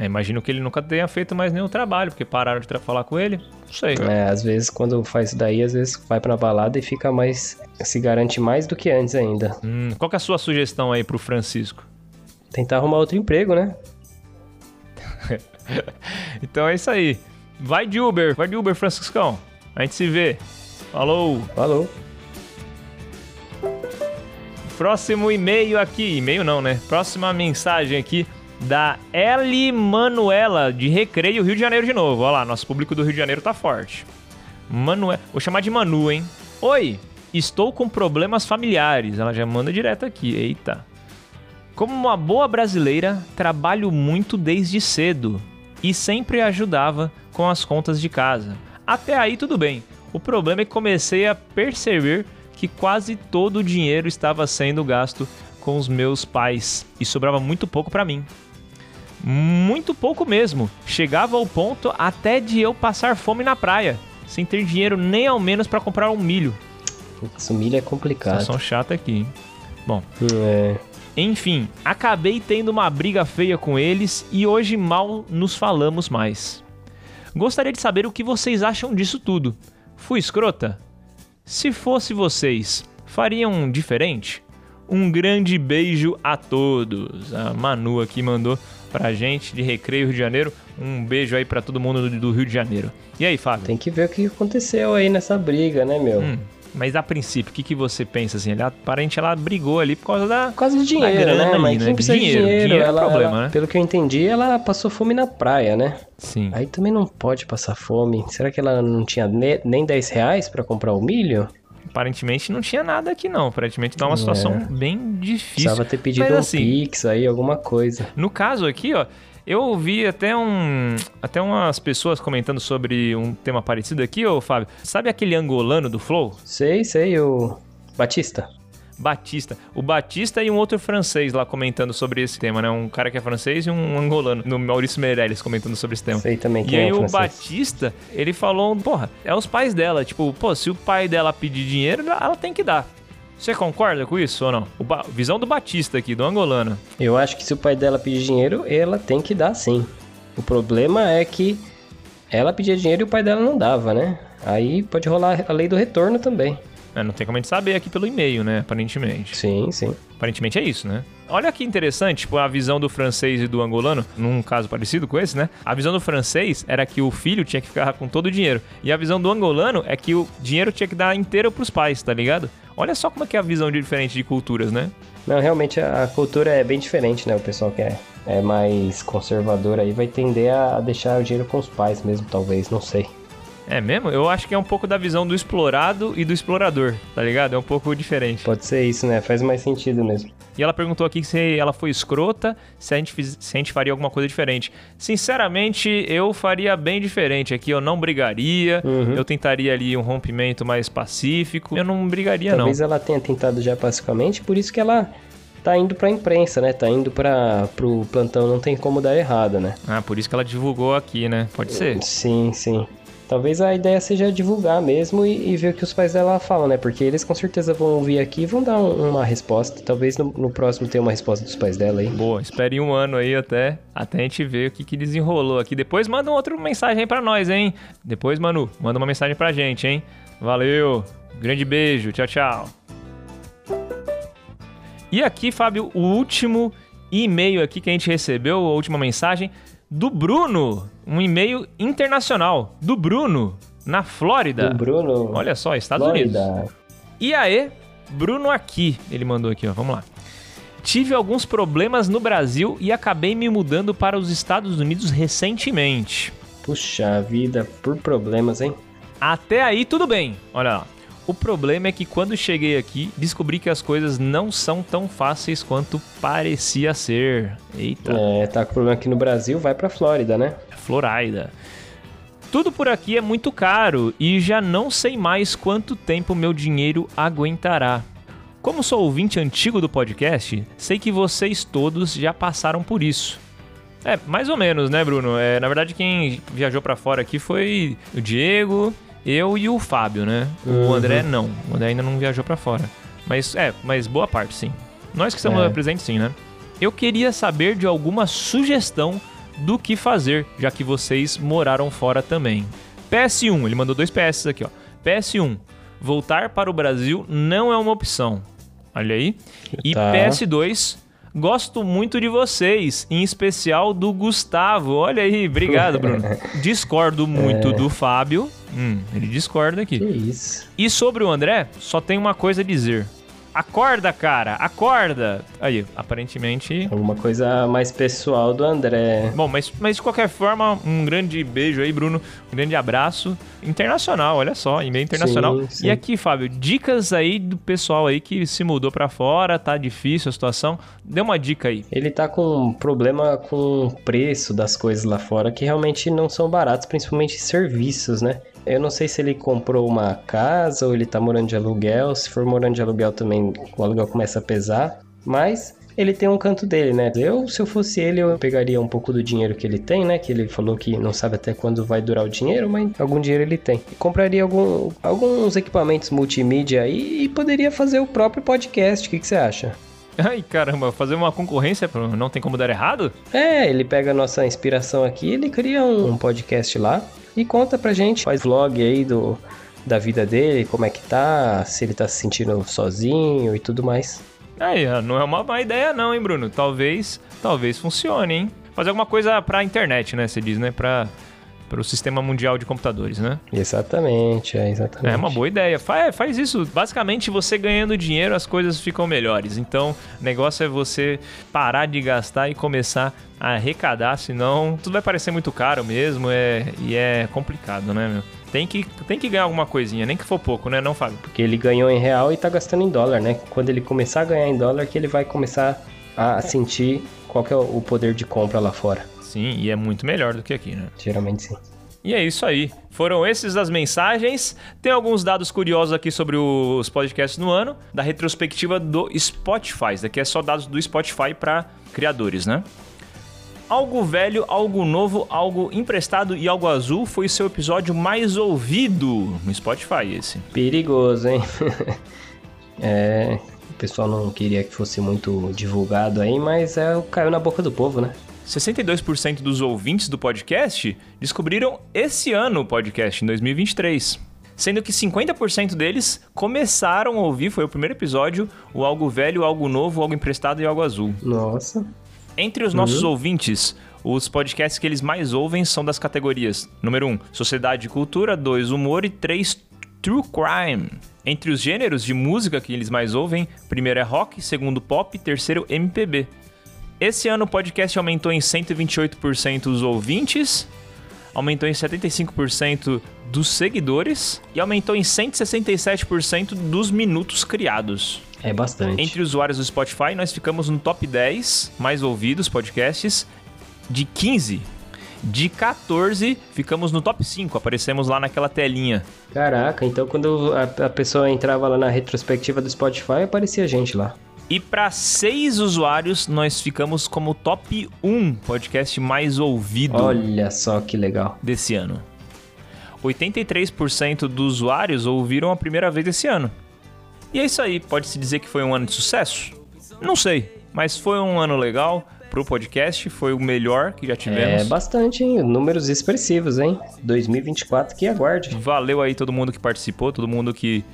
É, imagino que ele nunca tenha feito mais nenhum trabalho, porque pararam de falar com ele. Não sei. É, às vezes quando faz isso daí, às vezes vai pra balada e fica mais. se garante mais do que antes ainda. Hum, qual que é a sua sugestão aí pro Francisco? Tentar arrumar outro emprego, né? então é isso aí. Vai de Uber, vai de Uber, Franciscão. A gente se vê. Falou. Falou. Próximo e-mail aqui. E-mail não, né? Próxima mensagem aqui da Eli Manuela, de Recreio, Rio de Janeiro de novo. Olha lá, nosso público do Rio de Janeiro tá forte. Manuel. Vou chamar de Manu, hein? Oi, estou com problemas familiares. Ela já manda direto aqui. Eita. Como uma boa brasileira, trabalho muito desde cedo e sempre ajudava com as contas de casa. Até aí tudo bem. O problema é que comecei a perceber que quase todo o dinheiro estava sendo gasto com os meus pais e sobrava muito pouco para mim. Muito pouco mesmo. Chegava ao ponto até de eu passar fome na praia, sem ter dinheiro nem ao menos para comprar um milho. Putz, o milho é complicado. Situação chata aqui. Bom, É. enfim, acabei tendo uma briga feia com eles e hoje mal nos falamos mais. Gostaria de saber o que vocês acham disso tudo. Fui escrota? Se fosse vocês, fariam diferente? Um grande beijo a todos. A Manu aqui mandou pra gente de Recreio Rio de Janeiro. Um beijo aí pra todo mundo do- Rio de Janeiro. E aí, Fábio? Tem que ver o que aconteceu aí nessa briga, né, meu? Hum, mas a princípio, o que, que você pensa assim? Ela, aparente ela brigou ali por causa da. Por causa de dinheiro, grana né? Mas né? quem precisa Dinheiro, de dinheiro, dinheiro é ela, problema, ela- né? Pelo que eu entendi, ela passou fome na praia, né? Sim. Aí também não pode passar fome. Será que ela não tinha ne- nem 10 reais pra comprar o milho? Aparentemente não tinha nada aqui, não. Aparentemente tá uma situação É. bem difícil. Precisava ter pedido Mas, um assim, Pix aí, alguma coisa. No caso aqui, ó, eu ouvi até um, até umas pessoas comentando sobre um tema parecido aqui, ô Fábio. Sabe aquele angolano do Flow? Sei, sei, o Batista. Batista. O Batista e um outro francês lá comentando sobre esse tema, né? Um cara que é francês e um angolano, no Maurício Meirelles comentando sobre esse tema. Sei também E quem aí é o francês. Batista, ele falou, porra, é os pais dela. Tipo, pô, se o pai dela pedir dinheiro, ela tem que dar. Você concorda com isso ou não? O Ba- visão do Batista aqui, do angolano. Eu acho que se o pai dela pedir dinheiro, ela tem que dar sim. O problema é que ela pedia dinheiro e o pai dela não dava, né? Aí pode rolar a lei do retorno também. É, não tem como a gente saber aqui pelo e-mail, né? Aparentemente. Sim, sim. Aparentemente é isso, né? Olha que interessante, tipo, a visão do francês e do angolano, num caso parecido com esse, né? A visão do francês era que o filho tinha que ficar com todo o dinheiro. E a visão do angolano é que o dinheiro tinha que dar inteiro pros pais, tá ligado? Olha só como é que é a visão de diferente de culturas, né? Não, realmente a cultura é bem diferente, né? O pessoal que é, é mais conservador aí vai tender a deixar o dinheiro com os pais mesmo, talvez, não sei. É mesmo? Eu acho que é um pouco da visão do explorado e do explorador, tá ligado? É um pouco diferente. Pode ser isso, né? Faz mais sentido mesmo. E ela perguntou aqui se ela foi escrota, se a gente, fiz- se a gente faria alguma coisa diferente. Sinceramente, eu faria bem diferente aqui. Eu não brigaria, Uhum. eu tentaria ali um rompimento mais pacífico. Eu não brigaria, Talvez não. ela tenha tentado já pacificamente, por isso que ela tá indo pra imprensa, né? Tá indo para pro plantão, não tem como dar errado, né? Ah, por isso que ela divulgou aqui, né? Pode ser. Sim, sim. Talvez a ideia seja divulgar mesmo e, e ver o que os pais dela falam, né? Porque eles com certeza vão ouvir aqui e vão dar um- uma resposta. Talvez no, no próximo tenha uma resposta dos pais dela aí. Boa, espere um ano aí até, até a gente ver o que, que desenrolou aqui. Depois manda outra mensagem pra nós, hein? Depois, Manu, manda uma mensagem pra gente, hein? Valeu, grande beijo, tchau, tchau. E aqui, Fábio, o último e-mail aqui que a gente recebeu, a última mensagem, do Bruno. Um e-mail internacional. Do Bruno, na Flórida. Do Bruno. Olha só, Estados Flórida. Unidos. E aí, Bruno aqui. Ele mandou aqui, ó. Vamos lá. Tive alguns problemas no Brasil e acabei me mudando para os Estados Unidos recentemente. Puxa vida, por problemas, hein? Até aí tudo bem. Olha lá. O problema é que quando cheguei aqui, descobri que as coisas não são tão fáceis quanto parecia ser. Eita. É, tá com problema aqui no Brasil, vai pra Flórida, né? Florida. Tudo por aqui é muito caro e já não sei mais quanto tempo meu dinheiro aguentará. Como sou ouvinte antigo do podcast, sei que vocês todos já passaram por isso. É, mais ou menos, né, Bruno? É, na verdade, quem viajou pra fora aqui foi o Diego, eu e o Fábio, né? O Uhum. André não. O André ainda não viajou pra fora. Mas é, mas boa parte sim. Nós que estamos É. presentes sim, né? Eu queria saber de alguma sugestão do que fazer, já que vocês moraram fora também. PS1, ele mandou dois PS aqui, ó. PS1, voltar para o Brasil não é uma opção. Olha aí. E Tá. PS2, gosto muito de vocês, em especial do Gustavo. Olha aí, obrigado, Bruno. Discordo muito É. do Fábio. Hum, ele discorda aqui. Que isso. E sobre o André, só tem uma coisa a dizer. Acorda, cara, acorda! Aí, aparentemente. Alguma coisa mais pessoal do André. Bom, mas, mas de qualquer forma, um grande beijo aí, Bruno. Um grande abraço. Internacional, olha só, e-mail internacional. Sim, sim. E aqui, Fábio, dicas aí do pessoal aí que se mudou pra fora, tá difícil a situação. Dê uma dica aí. Ele tá com um problema com o preço das coisas lá fora que realmente não são baratos, principalmente serviços, né? Eu não sei se ele comprou uma casa ou ele tá morando de aluguel. Se for morando de aluguel também, o aluguel começa a pesar. Mas ele tem um canto dele, né? Eu, se eu fosse ele, eu pegaria um pouco do dinheiro que ele tem, né? Que ele falou que não sabe até quando vai durar o dinheiro, mas algum dinheiro ele tem. E compraria algum, alguns equipamentos multimídia aí e poderia fazer o próprio podcast. O que, que você acha? Ai, caramba, fazer uma concorrência não tem como dar errado? É, ele pega a nossa inspiração aqui, ele cria um, um podcast lá e conta pra gente, faz vlog aí do, da vida dele, como é que tá, se ele tá se sentindo sozinho e tudo mais. Aí, não é uma má ideia não, hein, Bruno? Talvez, talvez funcione, hein? Fazer alguma coisa pra internet, né? Você diz, né? Pra, pro sistema mundial de computadores, né? Exatamente, é exatamente. É uma boa ideia. Faz, faz isso. Basicamente, você ganhando dinheiro, as coisas ficam melhores. Então, o negócio é você parar de gastar e começar a arrecadar, senão tudo vai parecer muito caro mesmo é, e é complicado, né, meu? Tem que, tem que ganhar alguma coisinha, nem que for pouco, né, não, Fábio? Porque ele ganhou em real e tá gastando em dólar, né? Quando ele começar a ganhar em dólar, que ele vai começar a sentir qual que é o poder de compra lá fora. Sim, e é muito melhor do que aqui, né? Geralmente sim. E é isso aí. Foram esses as mensagens. Tem alguns dados curiosos aqui sobre os podcasts no ano, da retrospectiva do Spotify. Isso daqui é só dados do Spotify para criadores, né? Algo velho, algo novo, algo emprestado e algo azul foi seu episódio mais ouvido no Spotify esse. Perigoso, hein? é, o pessoal não queria que fosse muito divulgado aí, mas é, caiu na boca do povo, né? 62% dos ouvintes do podcast descobriram esse ano o podcast, em 2023. Sendo que 50% deles começaram a ouvir, foi o primeiro episódio, o Algo Velho, Algo Novo, Algo Emprestado e Algo Azul. Nossa. Entre os nossos Uhum. ouvintes, os podcasts que eles mais ouvem são das categorias: número 1, Sociedade e Cultura, 2, Humor e 3, True Crime. Entre os gêneros de música que eles mais ouvem, primeiro é rock, segundo pop, terceiro MPB. Esse ano o podcast aumentou em 128% os ouvintes, aumentou em 75% dos seguidores e aumentou em 167% dos minutos criados. É bastante. Entre usuários do Spotify, nós ficamos no top 10 mais ouvidos podcasts de 15. De 14, ficamos no top 5, aparecemos lá naquela telinha. Caraca, então quando a, a pessoa entrava lá na retrospectiva do Spotify, aparecia gente lá. E para seis usuários, nós ficamos como top 1 podcast mais ouvido. Olha só que legal. Desse ano. 83% dos usuários ouviram a primeira vez esse ano. E é isso aí, pode-se dizer que foi um ano de sucesso? Não sei, mas foi um ano legal pro podcast, foi o melhor que já tivemos. É bastante, hein? Números expressivos, hein? 2024 que aguarde. Valeu aí todo mundo que participou, todo mundo que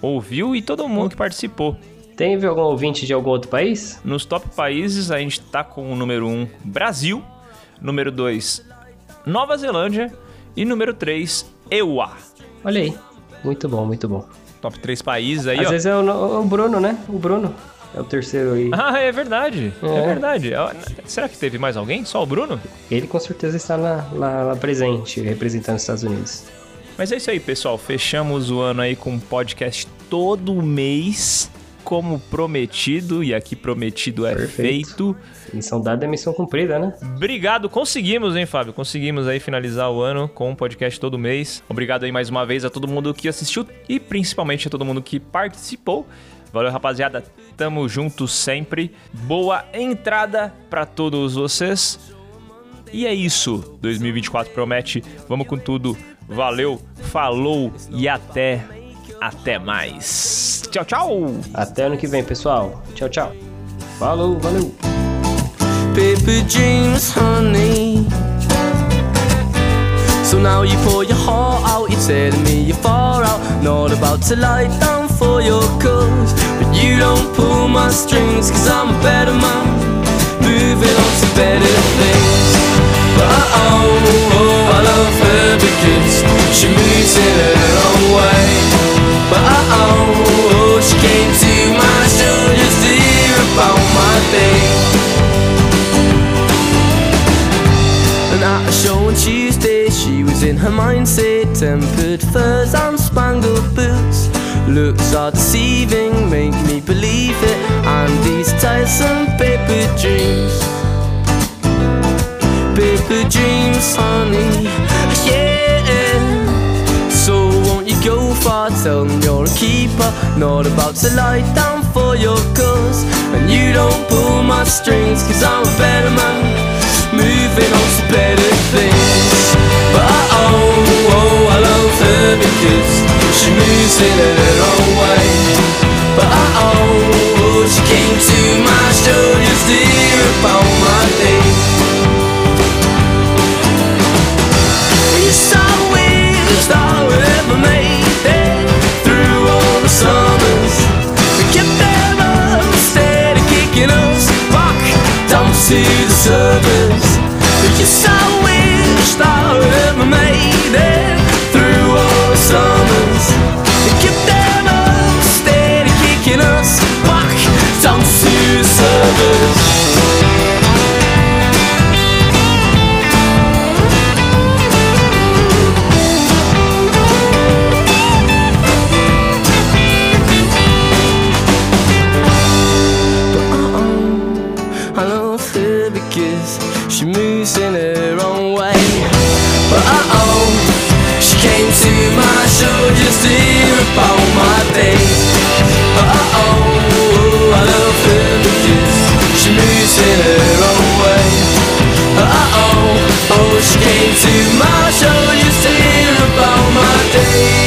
ouviu e todo mundo que participou. Teve algum ouvinte de algum outro país? Nos top países, a gente tá com o número 1, um, Brasil. Número 2, Nova Zelândia. E número 3, EUA. Olha aí. Muito bom, muito bom. Top 3 países aí, Às ó. vezes é o, o Bruno, né? O Bruno. É o terceiro aí. Ah, é verdade. É, É. verdade. Será que teve mais alguém? Só o Bruno? Ele com certeza está lá, lá, lá presente, representando os Estados Unidos. Mas é isso aí, pessoal. Fechamos o ano aí com um podcast todo mês, como prometido. E aqui prometido é feito. Missão dada é missão cumprida, né? Obrigado, conseguimos, hein, Fábio? Conseguimos aí finalizar o ano com um podcast todo mês. Obrigado aí mais uma vez a todo mundo que assistiu e principalmente a todo mundo que participou. Valeu, rapaziada. Tamo junto sempre. Boa entrada pra todos vocês. E é isso. 2024 promete. Vamos com tudo. Valeu, falou e até até mais. Tchau, tchau. Até ano que vem, pessoal. Tchau, tchau. Falou, valeu. paper dreams, honey. So now you pour your heart out, you're telling me you're far out, not about to lie down for your cause. But you don't pull my strings, cause I'm a better man, moving on to better things. But oh, oh, I love her because she moves in her own way. But oh, oh, she came to my to hear about my day. And at a show on Tuesday, she was in her mindset. Tempered furs and spangled boots. Looks are deceiving, make me believe it. And these tiresome paper dreams. Paper dreams, honey. You're a keeper. Not about to lie down for your cause. And you don't pull my strings, cause I'm a better man moving on to better things. But oh, oh, I love her because she moves in her own way. But oh, oh, she came to my shoulders to hear about service. Yes, I wished I ever made it. day